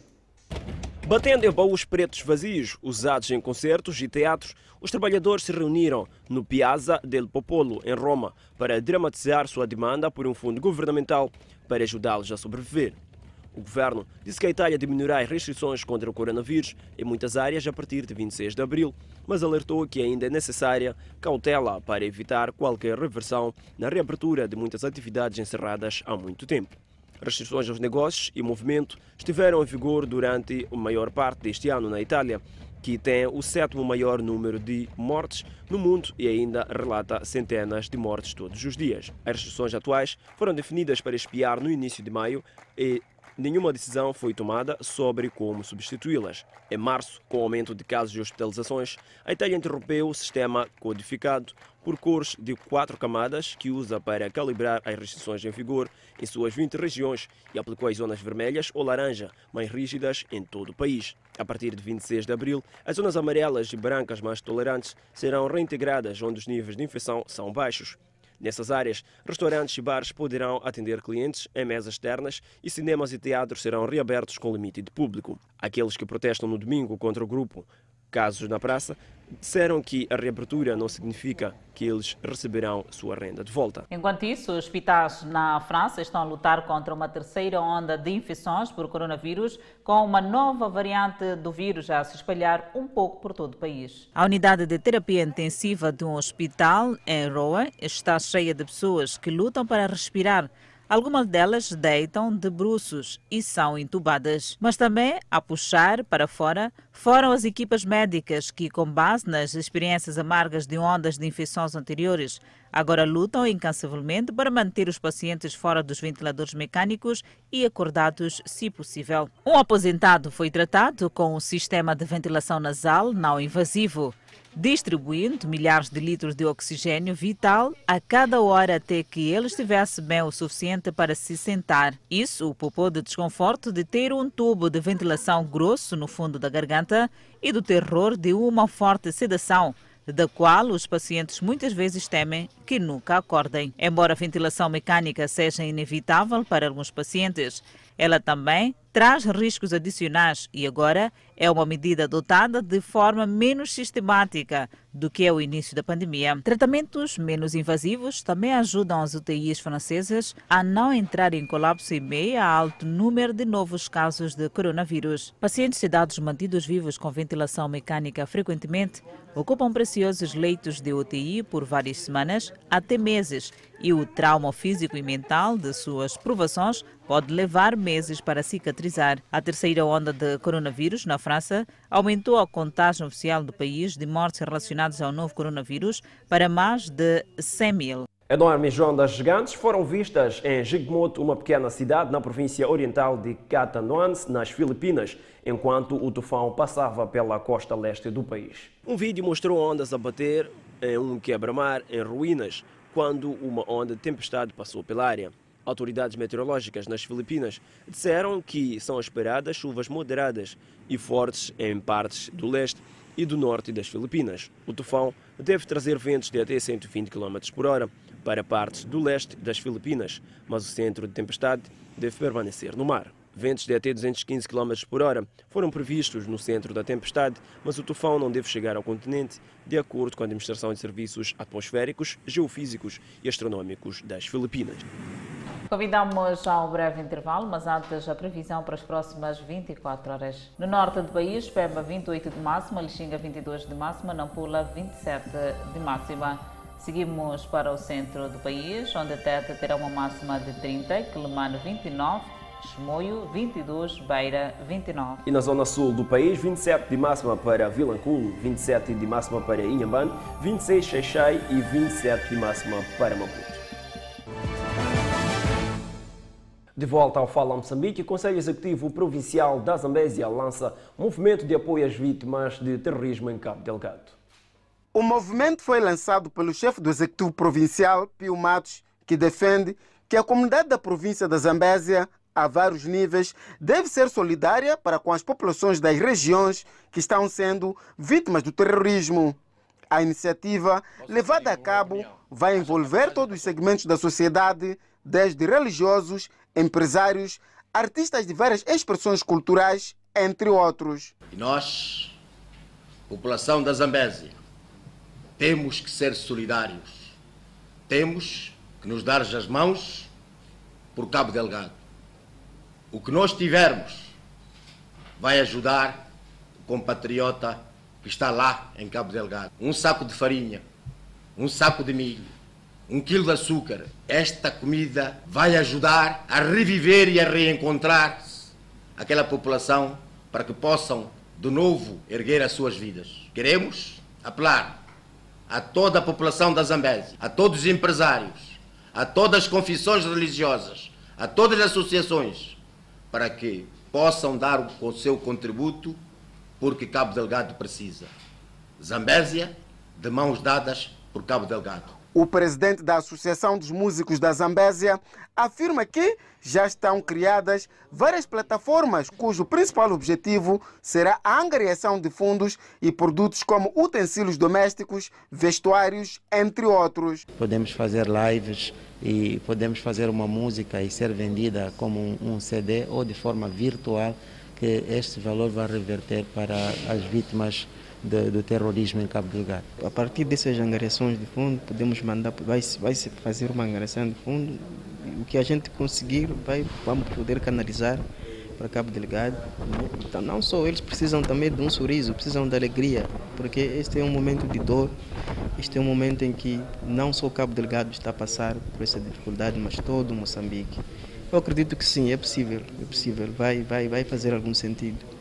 Batendo em baús pretos vazios, usados em concertos e teatros, os trabalhadores se reuniram no Piazza del Popolo, em Roma, para dramatizar sua demanda por um fundo governamental para ajudá-los a sobreviver. O governo disse que a Itália diminuirá as restrições contra o coronavírus em muitas áreas a partir de 26 de abril, mas alertou que ainda é necessária cautela para evitar qualquer reversão na reabertura de muitas atividades encerradas há muito tempo. Restrições aos negócios e movimento estiveram em vigor durante a maior parte deste ano na Itália, que tem o sétimo maior número de mortes no mundo e ainda relata centenas de mortes todos os dias. As restrições atuais foram definidas para espiar no início de maio e nenhuma decisão foi tomada sobre como substituí-las. Em março, com o aumento de casos e hospitalizações, a Itália interrompeu o sistema codificado por cores de quatro camadas que usa para calibrar as restrições em vigor em suas 20 regiões e aplicou as zonas vermelhas ou laranja, mais rígidas em todo o país. A partir de 26 de abril, as zonas amarelas e brancas mais tolerantes serão reintegradas onde os níveis de infecção são baixos. Nessas áreas, restaurantes e bares poderão atender clientes em mesas externas e cinemas e teatros serão reabertos com limite de público. Aqueles que protestam no domingo contra o grupo Casos na Praça disseram que a reabertura não significa que eles receberão sua renda de volta. Enquanto isso, os hospitais na França estão a lutar contra uma terceira onda de infecções por coronavírus, com uma nova variante do vírus a se espalhar um pouco por todo o país. A unidade de terapia intensiva de um hospital em Roa está cheia de pessoas que lutam para respirar. Algumas delas deitam de bruços e são entubadas. Mas também, a puxar para fora, foram as equipas médicas que, com base nas experiências amargas de ondas de infecções anteriores, agora lutam incansavelmente para manter os pacientes fora dos ventiladores mecânicos e acordados, se possível. Um aposentado foi tratado com um sistema de ventilação nasal não invasivo distribuindo milhares de litros de oxigênio vital a cada hora até que ele estivesse bem o suficiente para se sentar. Isso o poupou de desconforto de ter um tubo de ventilação grosso no fundo da garganta e do terror de uma forte sedação da qual os pacientes muitas vezes temem que nunca acordem. Embora a ventilação mecânica seja inevitável para alguns pacientes, ela também traz riscos adicionais e agora é uma medida adotada de forma menos sistemática do que é o início da pandemia. Tratamentos menos invasivos também ajudam as UTIs francesas a não entrar em colapso em meio a alto número de novos casos de coronavírus. Pacientes sedados mantidos vivos com ventilação mecânica frequentemente ocupam preciosos leitos de UTI por várias semanas até meses e o trauma físico e mental de suas provações pode levar meses para cicatrizar. A terceira onda de coronavírus na França aumentou a contagem oficial do país de mortes relacionadas ao novo coronavírus para mais de 100 mil. Enormes ondas gigantes foram vistas em Jigmoto, uma pequena cidade na província oriental de Catanduanes, nas Filipinas, enquanto o tufão passava pela costa leste do país. Um vídeo mostrou ondas a bater em um quebra-mar em ruínas, quando uma onda de tempestade passou pela área. Autoridades meteorológicas nas Filipinas disseram que são esperadas chuvas moderadas e fortes em partes do leste e do norte das Filipinas. O tufão deve trazer ventos de até 120 km por hora para partes do leste das Filipinas, mas o centro de tempestade deve permanecer no mar. Ventos de até 215 km por hora foram previstos no centro da tempestade, mas o tufão não deve chegar ao continente, de acordo com a Administração de Serviços Atmosféricos, Geofísicos e Astronômicos das Filipinas. Convidamos a um breve intervalo, mas antes a previsão para as próximas 24 horas. No norte do país, Pemba 28 de máxima, Lixinga 22 de máxima, Nampula 27 de máxima. Seguimos para o centro do país, onde a Teta terá uma máxima de 30, Quelimane 29, Chimoio 22, Beira 29. E na zona sul do país, 27 de máxima para Vilanculo, 27 de máxima para Inhambane, 26 Xaixai e 27 de máxima para Maputo. De volta ao Fala Moçambique, o Conselho Executivo Provincial da Zambésia lança movimento de apoio às vítimas de terrorismo em Cabo Delgado. O movimento foi lançado pelo chefe do Executivo Provincial, Pio Matos, que defende que a comunidade da província da Zambésia, a vários níveis, deve ser solidária para com as populações das regiões que estão sendo vítimas do terrorismo. A iniciativa, levada a cabo, vai envolver todos os segmentos da sociedade, desde religiosos, empresários, artistas de várias expressões culturais, entre outros. E nós, população da Zambésia, temos que ser solidários. Temos que nos dar as mãos por Cabo Delgado. O que nós tivermos vai ajudar o compatriota que está lá em Cabo Delgado. Um saco de farinha, um saco de milho, um quilo de açúcar. Esta comida vai ajudar a reviver e a reencontrar aquela população para que possam de novo erguer as suas vidas. Queremos apelar a toda a população da Zambésia, a todos os empresários, a todas as confissões religiosas, a todas as associações, para que possam dar o seu contributo, porque Cabo Delgado precisa. Zambésia, de mãos dadas por Cabo Delgado. O presidente da Associação dos Músicos da Zambésia afirma que já estão criadas várias plataformas cujo principal objetivo será a angariação de fundos e produtos como utensílios domésticos, vestuários, entre outros. Podemos fazer lives e podemos fazer uma música e ser vendida como um CD ou de forma virtual, que este valor vai reverter para as vítimas do, do, terrorismo em Cabo Delgado. A partir dessas angariações de fundo, podemos mandar, vai, vai se fazer uma angariação de fundo, o que a gente conseguir, vai, vamos poder canalizar para Cabo Delgado. Então, não só eles precisam também de um sorriso, precisam de alegria, porque este é um momento de dor, este é um momento em que não só Cabo Delgado está a passar por essa dificuldade, mas todo Moçambique. Eu acredito que sim, é possível, é possível, vai, vai, vai fazer algum sentido.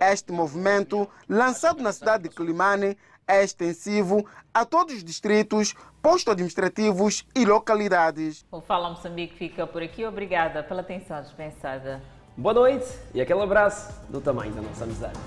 Este movimento, lançado na cidade de Quelimane, é extensivo a todos os distritos, postos administrativos e localidades. O Fala Moçambique fica por aqui. Obrigada pela atenção dispensada. Boa noite e aquele abraço do tamanho da nossa amizade.